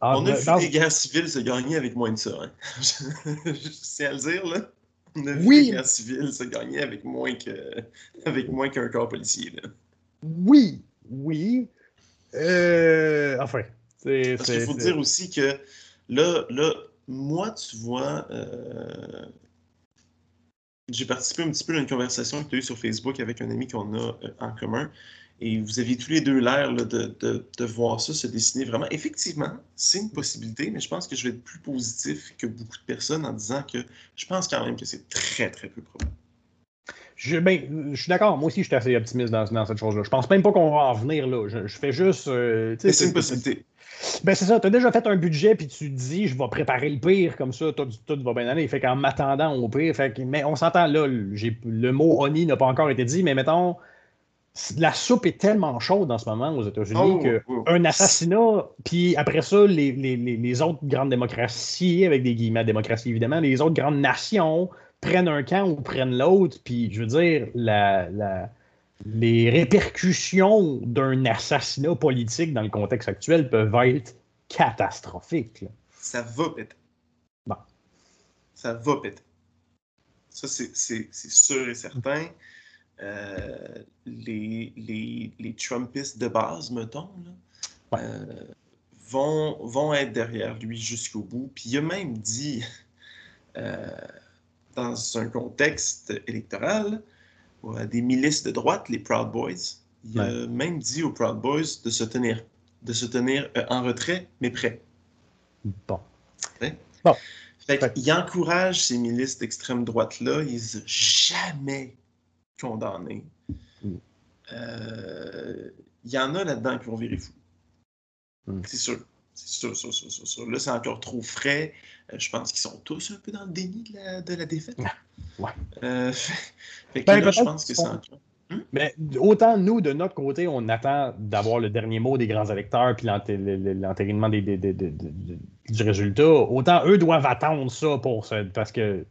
Ah, On a vu les guerres civiles se gagner avec moins de ça. Hein. Je tiens à le dire, là. On a vu oui. les guerres civiles se gagner avec moins que avec moins qu'un corps policier. Là. Oui, oui. Euh, enfin, parce qu'il faut dire aussi que là, là, moi, tu vois, euh, j'ai participé un petit peu à une conversation que tu as eue sur Facebook avec un ami qu'on a euh, en commun. Et vous aviez tous les deux l'air de, de, de, voir ça se dessiner vraiment. Effectivement, c'est une possibilité, mais je pense que je vais être plus positif que beaucoup de personnes en disant que je pense quand même que c'est très, très peu probable. Je, ben, je suis d'accord. Moi aussi, je suis assez optimiste dans, dans cette chose-là. Je pense même pas qu'on va en venir là. Je, fais juste. Euh, c'est une possibilité. Ben, c'est ça. Tu as déjà fait un budget, puis tu te dis, je vais préparer le pire, comme ça, tout, tout va bien aller. Fait qu'en m'attendant au pire, fait mais on s'entend là, le mot Oni n'a pas encore été dit, mais mettons, la soupe est tellement chaude en ce moment aux États-Unis oh, qu'un oh, oh. assassinat, puis après ça, les, les, les, autres grandes démocraties, avec des guillemets démocratie évidemment, les autres grandes nations prennent un camp ou prennent l'autre, puis je veux dire, la, la les répercussions d'un assassinat politique dans le contexte actuel peuvent être catastrophiques. Ça va péter. Bon. Ça va péter. Ça, c'est sûr et certain. Euh, les, les, les, Trumpistes de base, mettons, euh, vont, vont être derrière lui jusqu'au bout. Puis il a même dit, euh, dans un contexte électoral, des milices de droite, les Proud Boys. Il a même dit aux Proud Boys de se tenir, de se tenir en retrait, mais prêt. Bon. bon. Il encourage ces milices d'extrême droite-là. Il les a jamais condamnés. Mm. Euh, il y en a là-dedans qui vont virer fou. Mm. C'est sûr. C'est sûr, sûr, sûr, sûr, Là, c'est encore trop frais. Euh, je pense qu'ils sont tous un peu dans le déni de la, de la défaite. Ouais. Euh, fait ben, là, je pense que c'est encore. Hmm? Mais autant nous, de notre côté, on attend d'avoir le dernier mot des grands électeurs puis l'entérinement des, du résultat, autant eux doivent attendre ça pour ça. Parce que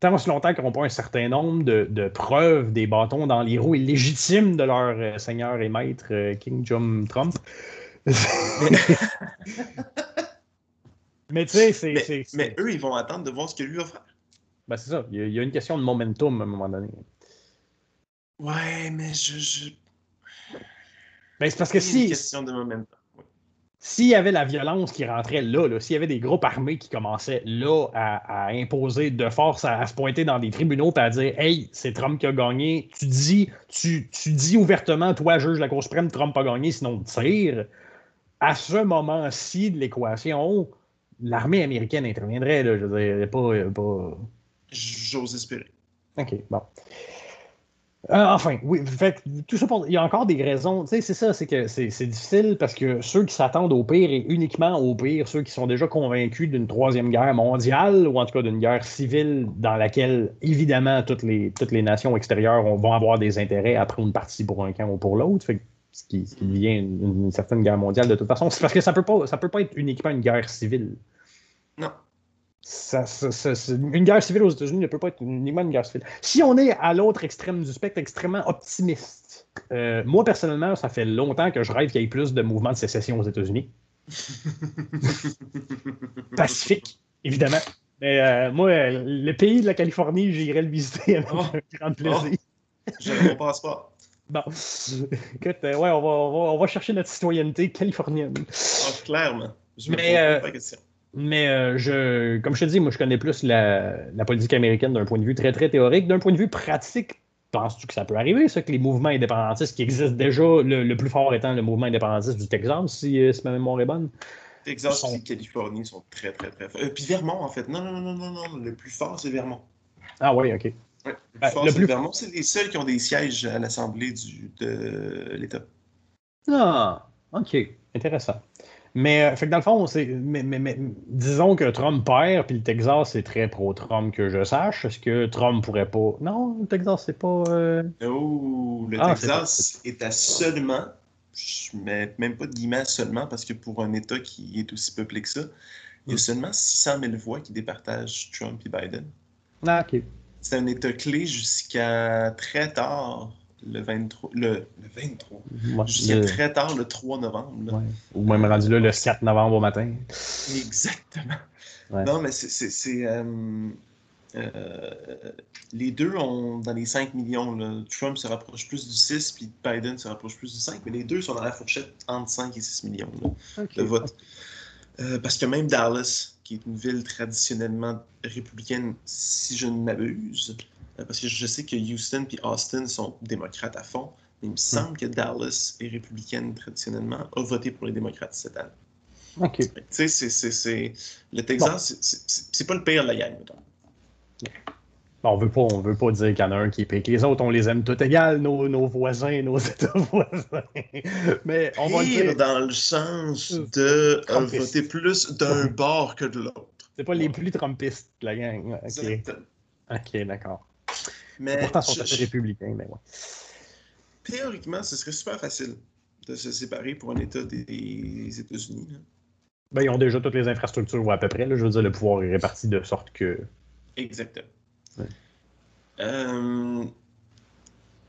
tant aussi longtemps qu'ils n'auront pas un certain nombre de, preuves des bâtons dans les roues illégitimes de leur euh, seigneur et maître King Jong Trump, mais tu sais, c'est. Mais, eux, ils vont attendre de voir ce que lui va faire. Ben, c'est ça. Il y, a, une question de momentum à un moment donné. Ouais, mais je. je... Ben, c'est parce que si. une question de momentum. S'il y avait la violence qui rentrait là, s'il y avait des groupes armés qui commençaient là à, imposer de force, à, se pointer dans des tribunaux et à dire Hey, c'est Trump qui a gagné, tu dis, tu, tu dis ouvertement, toi, juge de la Cour suprême, Trump a gagné, sinon tire à ce moment-ci de l'équation, l'armée américaine interviendrait. Là, je veux dire, pas. pas... J'ose espérer. OK, bon. Euh, enfin, oui, fait, tout ça il y a encore des raisons. C'est ça, c'est que c'est difficile parce que ceux qui s'attendent au pire et uniquement au pire, ceux qui sont déjà convaincus d'une troisième guerre mondiale ou en tout cas d'une guerre civile dans laquelle, évidemment, toutes les, nations extérieures vont avoir des intérêts à prendre une partie pour un camp ou pour l'autre ce qui, devient une, certaine guerre mondiale de toute façon. C'est parce que ça peut pas, ça peut pas être uniquement une guerre civile. Non. Une guerre civile aux États-Unis ne peut pas être uniquement une guerre civile. Si on est à l'autre extrême du spectre, extrêmement optimiste, euh, moi personnellement, ça fait longtemps que je rêve qu'il y ait plus de mouvements de sécession aux États-Unis. Pacifique, évidemment. Mais euh, moi, le pays de la Californie, j'irais le visiter avec oh. un grand plaisir. Oh. J'ai mon passeport. Bon. Écoute, euh, ouais, on va, on, va, chercher notre citoyenneté californienne. Oh, clairement. Je mais, euh, pas question. Mais euh, je, comme je te dis, moi, je connais plus la, la politique américaine d'un point de vue très, très théorique. D'un point de vue pratique, penses-tu que ça peut arriver, ça, que les mouvements indépendantistes qui existent déjà, le, plus fort étant le mouvement indépendantiste du Texas, si, si ma mémoire est bonne? Texas et Californie sont très, très, très forts. puis Vermont, en fait. Non, non, non, non, non. Le plus fort, c'est Vermont. Ah oui, OK. le plus Vermont, c'est les seuls qui ont des sièges à l'Assemblée de l'État. Ah, OK. Intéressant. Mais, euh, fait que dans le fond, c'est, mais, mais, disons que Trump perd, puis le Texas est très pro-Trump que je sache. Est-ce que Trump pourrait pas? Non, le Texas, c'est pas. Euh... Oh, le ah, Texas est, à seulement. Je mets même pas de guillemets seulement parce que pour un État qui est aussi peuplé que ça, il y a seulement 600 000 voix qui départagent Trump et Biden. Ah, ok. C'est un État clé jusqu'à très tard, le 23. Le, le 23. Ouais, Jusqu'à le- très tard, le 3 novembre. ouais. Ou même rendu là le 4 novembre au matin. Exactement. Ouais. Non, mais c'est. euh, euh, les deux ont dans les 5 millions. là. Trump se rapproche plus du 6, puis Biden se rapproche plus du 5, mais les deux sont dans la fourchette entre 5 et 6 millions là, Ok. de vote. Euh, parce que même Dallas, qui est une ville traditionnellement républicaine, si je ne m'abuse, euh, parce que je sais que Houston et Austin sont démocrates à fond, mais il me semble que Dallas est républicaine traditionnellement, a voté pour les démocrates cette année. Ok. Tu sais, c'est- le Texas, c'est- c'est- pas le pire de la gang, mettons. Bon, on veut pas, on veut pas dire qu'il y en a un qui est pire que les autres. On les aime tous égal, nos, nos voisins, nos États voisins. Mais on va le dire, dans le sens Euh, de euh, voter plus d'un bord que de l'autre. c'est pas les plus trumpistes, la gang. Ok, d'accord. Mais Pourtant, ils sont assez républicains, mais ouais. théoriquement, ce serait super facile de se séparer pour un État des, des États-Unis. Ben, ils ont déjà toutes les infrastructures, ou à peu près. Là, je veux dire, le pouvoir est réparti de sorte que. Exactement. Ouais. Euh,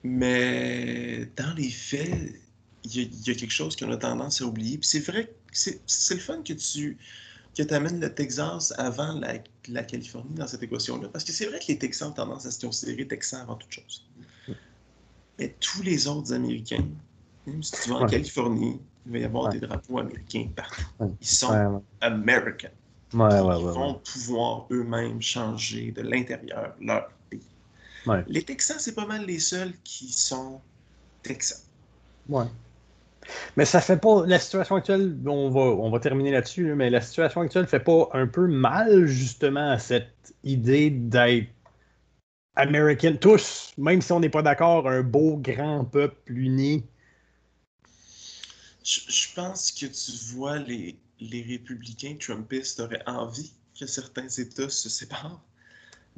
mais dans les faits, il y, a- il y a quelque chose qu'on a tendance à oublier. Puis c'est vrai que c'est le fun que tu que amènes le Texas avant la, la Californie dans cette équation-là. Parce que c'est vrai que les Texans ont tendance à se considérer Texans avant toute chose. Mais tous les autres Américains, même si tu vas en Ouais. Californie, il va y avoir Ouais. des drapeaux américains partout. Ils sont Ouais. American. Ils vont pouvoir eux-mêmes changer de l'intérieur leur pays. Les Texans, c'est pas mal les seuls qui sont Texans. Ouais. Mais ça fait pas. La situation actuelle, on va, on va terminer là-dessus, là, mais la situation actuelle fait pas un peu mal, justement, à cette idée d'être American, tous, même si on n'est pas d'accord, un beau grand peuple uni. Je, je pense que tu vois les, les républicains trumpistes auraient envie que certains États se séparent.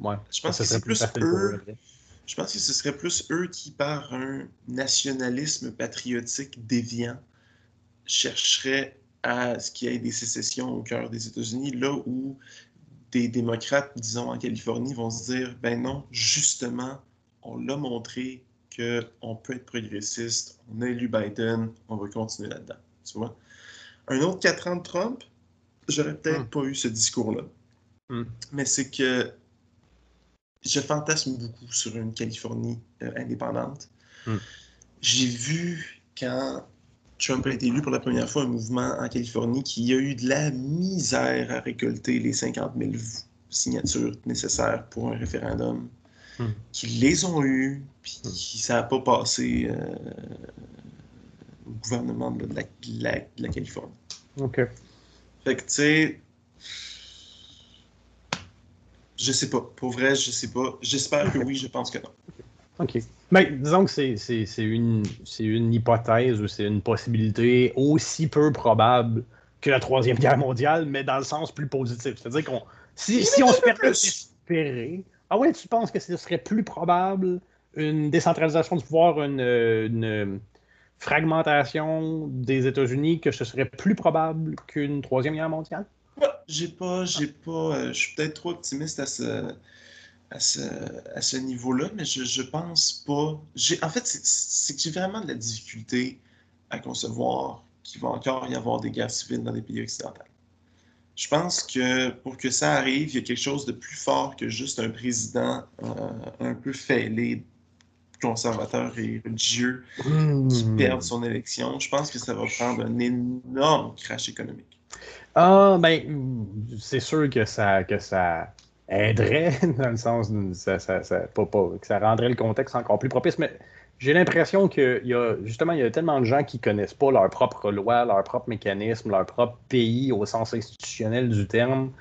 Ouais. Je pense que c'est plus pour eux. Je pense que ce serait plus eux qui, par un nationalisme patriotique déviant, chercheraient à ce qu'il y ait des sécessions au cœur des États-Unis, là où des démocrates, disons en Californie, vont se dire ben non, justement, on l'a montré qu'on peut être progressiste, on a élu Biden, on va continuer là-dedans. Tu vois? Un autre quatre ans de Trump, j'aurais peut-être Hmm. pas eu ce discours-là. Hmm. Mais c'est que je fantasme beaucoup sur une Californie euh, indépendante. Hmm. J'ai vu quand Trump a été élu pour la première fois un mouvement en Californie qui a eu de la misère à récolter les 50 000 v- signatures nécessaires pour un référendum, Hmm. qui les ont eues, puis qui ça n'a pas passé euh, au gouvernement de la, de la- de la Californie. OK. Fait que, tu sais, je sais pas. Pour vrai, je sais pas. J'espère que oui, je pense que non. OK. Mais disons que c'est- une, hypothèse ou c'est une possibilité aussi peu probable que la Troisième Guerre mondiale, mais dans le sens plus positif. C'est-à-dire qu'on si, si on se permet d'espérer. Ah ouais, tu penses que ce serait plus probable une décentralisation du pouvoir, une, une fragmentation des États-Unis, que ce serait plus probable qu'une Troisième Guerre mondiale? J'ai pas, j'ai pas. euh, je suis peut-être trop optimiste à ce, à ce, à ce niveau-là, mais je, je pense pas. J'ai, en fait, c'est, que j'ai vraiment de la difficulté à concevoir qu'il va encore y avoir des guerres civiles dans des pays occidentaux. Je pense que pour que ça arrive, il y a quelque chose de plus fort que juste un président euh, un peu fêlé, conservateur et religieux qui Hmm. perd son élection. Je pense que ça va prendre un énorme crash économique. Ah, ben, c'est sûr que ça, que ça aiderait, dans le sens, de- ça, ça, ça- pas, pas- que ça rendrait le contexte encore plus propice, mais j'ai l'impression qu'il y a, justement, il y a tellement de gens qui connaissent pas leurs propres lois, leurs propres mécanismes, leur propre pays au sens institutionnel du terme,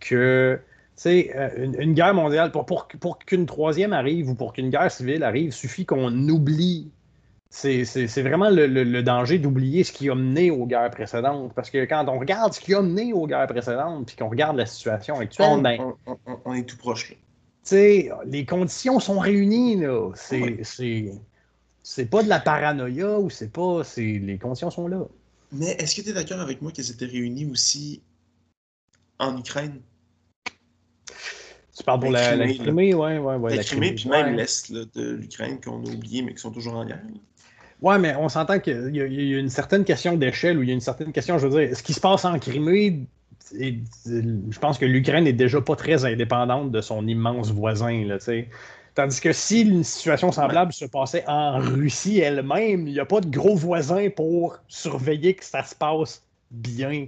que, sais, euh, une, une guerre mondiale, pour, pour, pour qu'une troisième arrive ou pour qu'une guerre civile arrive, suffit qu'on oublie c'est vraiment le, le- le danger d'oublier ce qui a mené aux guerres précédentes. Parce que quand on regarde ce qui a mené aux guerres précédentes, puis qu'on regarde la situation actuelle, On, ben, on- on- on est tout proche là. tu sais, les conditions sont réunies. là. C'est pas de la paranoïa ou c'est pas. Les conditions sont là. Mais est-ce que tu es d'accord avec moi qu'elles étaient réunies aussi en Ukraine? Tu parles pour la, la Crimée, oui, oui, oui. La, Crimée, puis même l'Est de l'Ukraine qu'on a oublié, mais qui sont toujours en guerre. Oui, mais on s'entend qu'il y, y, a une certaine question d'échelle ou il y a une certaine question, je veux dire, ce qui se passe en Crimée, je pense que l'Ukraine n'est déjà pas très indépendante de son immense voisin. Là, Tandis que si une situation semblable se passait en Russie elle-même, il n'y a pas de gros voisins pour surveiller que ça se passe bien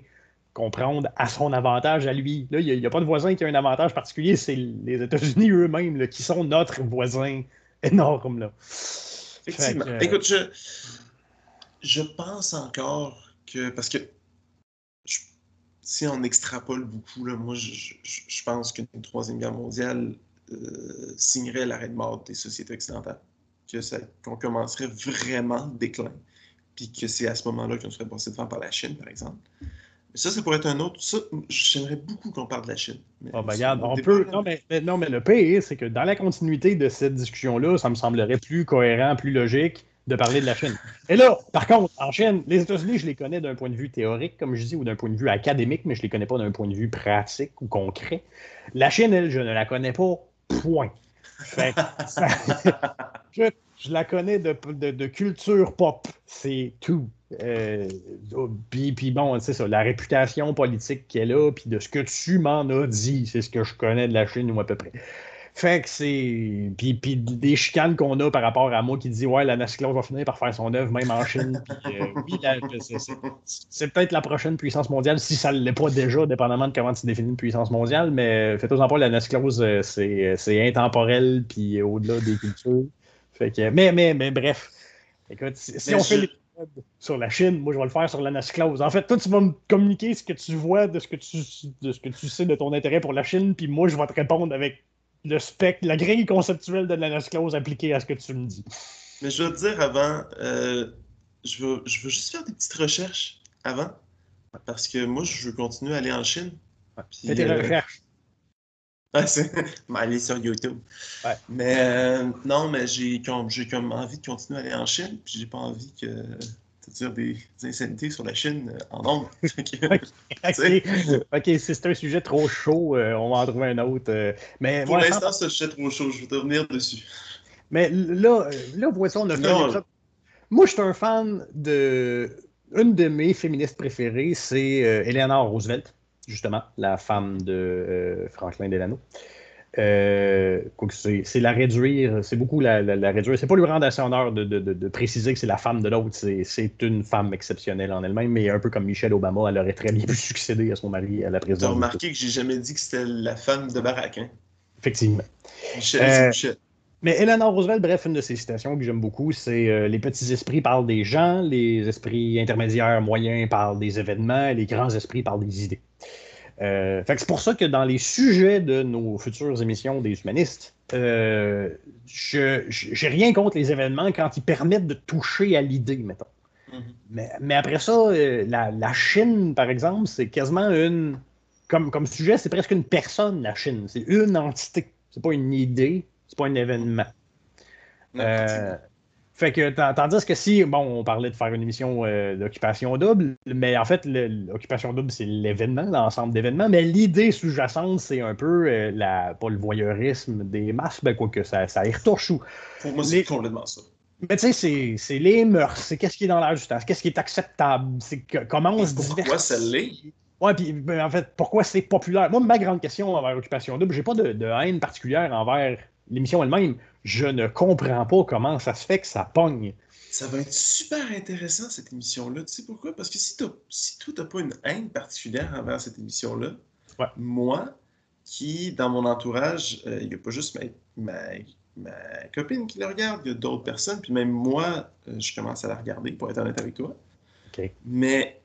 comprendre à son avantage à lui. Là, il n'y a, pas de voisin qui a un avantage particulier, c'est les États-Unis eux-mêmes qui sont notre voisin énorme. Là. Effectivement. Écoute, je, je pense encore que. Parce que si on extrapole beaucoup, là, moi, je, je, pense qu'une Troisième Guerre mondiale euh, signerait l'arrêt de mort des sociétés occidentales. Qu'on commencerait vraiment le déclin. Puis que c'est à ce moment-là qu'on serait passé devant par la Chine, par exemple. Ça, ça pourrait être un autre. Ça, j'aimerais beaucoup qu'on parle de la Chine. oh, ben, regarde, on peut. Non mais, non, mais le pire, c'est que dans la continuité de cette discussion-là, ça me semblerait plus cohérent, plus logique de parler de la Chine. Et là, par contre, en Chine, les États-Unis, je les connais d'un point de vue théorique, comme je dis, ou d'un point de vue académique, mais je les connais pas d'un point de vue pratique ou concret. La Chine, elle, je ne la connais pas, point. Fait, ça, je, je, la connais de, de, de culture pop, c'est tout. Euh, puis, bon, c'est ça, la réputation politique qu'elle a, puis de ce que tu m'en as dit, c'est ce que je connais de la Chine ou à peu près. Fait que c'est. Puis, puis des chicanes qu'on a par rapport à moi qui dit Ouais, la Nasclose va finir par faire son œuvre, même en Chine. Puis, euh, oui, c'est peut-être la prochaine puissance mondiale, si ça ne l'est pas déjà, dépendamment de comment tu définis une puissance mondiale. Mais faites-en pas, la Nasclose, euh, c'est intemporel, puis au-delà des cultures. Fait que, mais, mais, mais bref. Écoute, si, on fait sur la Chine, moi je vais le faire sur la Nasclose. En fait, toi tu vas me communiquer ce que tu vois de ce que tu, de ce que tu sais de ton intérêt pour la Chine, puis moi je vais te répondre avec le spectre, la grille conceptuelle de la Nasclose appliquée à ce que tu me dis. Mais je veux te dire avant, euh, je, veux, je veux juste faire des petites recherches avant, parce que moi je veux continuer à aller en Chine. Fais des euh, recherches. aller sur YouTube. Mais euh, non, mais j'ai comme, comme envie de continuer à aller en Chine, puis j'ai pas envie que dire des, insanités sur la Chine euh, en nombre. ok, si c'est un sujet trop chaud, euh, on va en trouver un autre. mais Pour l'instant, c'est un sujet trop chaud, je vais revenir dessus. Mais là, là voici, on a fait un Moi, je suis un fan de. Une de mes féministes préférées, c'est Eleanor Roosevelt justement, la femme de euh, Franklin Delano. Euh, c'est la réduire, c'est beaucoup la, réduire. C'est pas lui rendre assez honneur de, de, préciser que c'est la femme de l'autre. C'est une femme exceptionnelle en elle-même, mais un peu comme Michelle Obama, elle aurait très bien pu succéder à son mari à la présidence. Tu as remarqué que j'ai jamais dit que c'était la femme de Barack, hein? Effectivement. Euh, Michel. Mais Eleanor Roosevelt, bref, une de ses citations que j'aime beaucoup, c'est euh, Les petits esprits parlent des gens, les esprits intermédiaires moyens parlent des événements, les grands esprits parlent des idées. Euh, c'est pour ça que dans les sujets de nos futures émissions des humanistes, euh, je n'ai rien contre les événements quand ils permettent de toucher à l'idée, mettons. Mm-hmm. mais, après ça, la, Chine, par exemple, c'est quasiment une. Comme, comme sujet, c'est presque une personne, la Chine. C'est une entité. C'est pas une idée, c'est pas un événement. Euh, fait que, tandis que si, bon, on parlait de faire une émission euh, d'occupation double, mais en fait, l'occupation double, c'est l'événement, l'ensemble d'événements, mais l'idée sous-jacente, c'est un peu, euh, la, pas le voyeurisme des masses, ben quoi que ça, ça y retouche. Ou, Pour moi, c'est complètement ça. Mais tu sais, c'est les mœurs, c'est qu'est-ce qui est dans l'air du temps, qu'est-ce qui est acceptable, c'est comment on se Pourquoi ça l'est? Ouais, puis ben, en fait, pourquoi c'est populaire? Moi, ma grande question envers l'occupation double, j'ai pas de, de haine particulière envers l'émission elle-même, je ne comprends pas comment ça se fait que ça pogne. Ça va être super intéressant, cette émission-là. Tu sais pourquoi? Parce que si, si toi, tu n'as pas une haine particulière envers cette émission-là, moi, qui, dans mon entourage, euh, il n'y a pas juste ma, ma, copine qui le regarde, il y a d'autres personnes, puis même moi, euh, je commence à la regarder, pour être honnête avec toi. Mais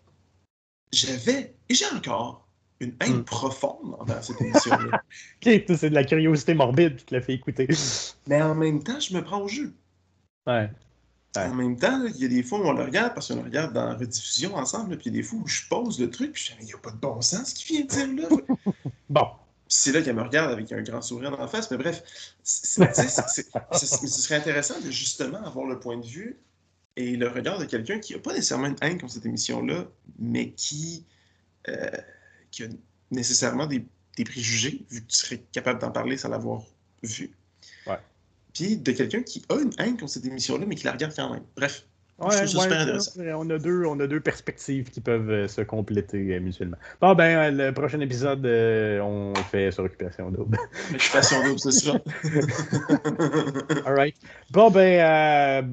j'avais, et j'ai encore, une haine hmm. profonde envers cette émission-là. ok, c'est de la curiosité morbide qui te l'a fait écouter. Mais en même temps, je me prends au jeu. Ouais. En même temps, il y a des fois où on le regarde parce qu'on le regarde dans la rediffusion ensemble, puis il y a des fois où je pose le truc, puis je dis, mais il n'y a pas de bon sens ce qu'il vient de dire là. bon. c'est là qu'elle me regarde avec un grand sourire dans la face, mais bref, ce serait intéressant de justement avoir le point de vue et le regard de quelqu'un qui n'a pas nécessairement une haine contre cette émission-là, mais qui. Euh, qui a nécessairement des, des, préjugés, vu que tu serais capable d'en parler sans l'avoir vu. Ouais. Puis de quelqu'un qui a une haine contre cette émission-là, mais qui la regarde quand même. Bref. Ouais, ouais, on, a deux, on a deux perspectives qui peuvent euh, se compléter euh, mutuellement. Bon, ben, euh, le prochain épisode, on fait sur Occupation Double. Occupation Double, c'est ça. All right. Bon, ben,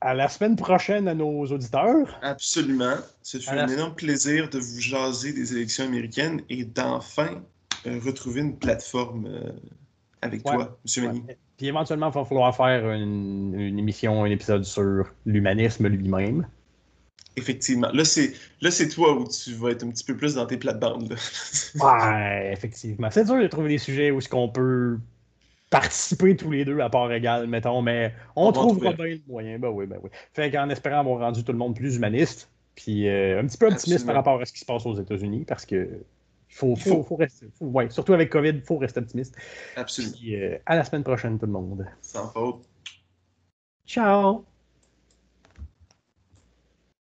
à la semaine prochaine à nos auditeurs. Absolument. C'est un énorme plaisir de vous jaser des élections américaines et d'enfin retrouver une plateforme avec toi, M. Mani. Puis éventuellement, il va falloir faire une, émission, un épisode sur l'humanisme lui-même. Effectivement. Là, c'est là, c'est toi où tu vas être un petit peu plus dans tes plates-bandes. ouais, effectivement. C'est dur de trouver des sujets où ce qu'on peut participer tous les deux à part égale, mettons, mais on, trouvera bien le moyen. Ben oui, ben oui. Fait qu'en espérant avoir rendu tout le monde plus humaniste, puis euh, un petit peu optimiste par rapport à ce qui se passe aux États-Unis, parce que faut, faut, faut rester. ouais, surtout avec COVID, il faut rester optimiste. Absolument. Puis, euh, à la semaine prochaine, tout le monde. Sans faute. Ciao!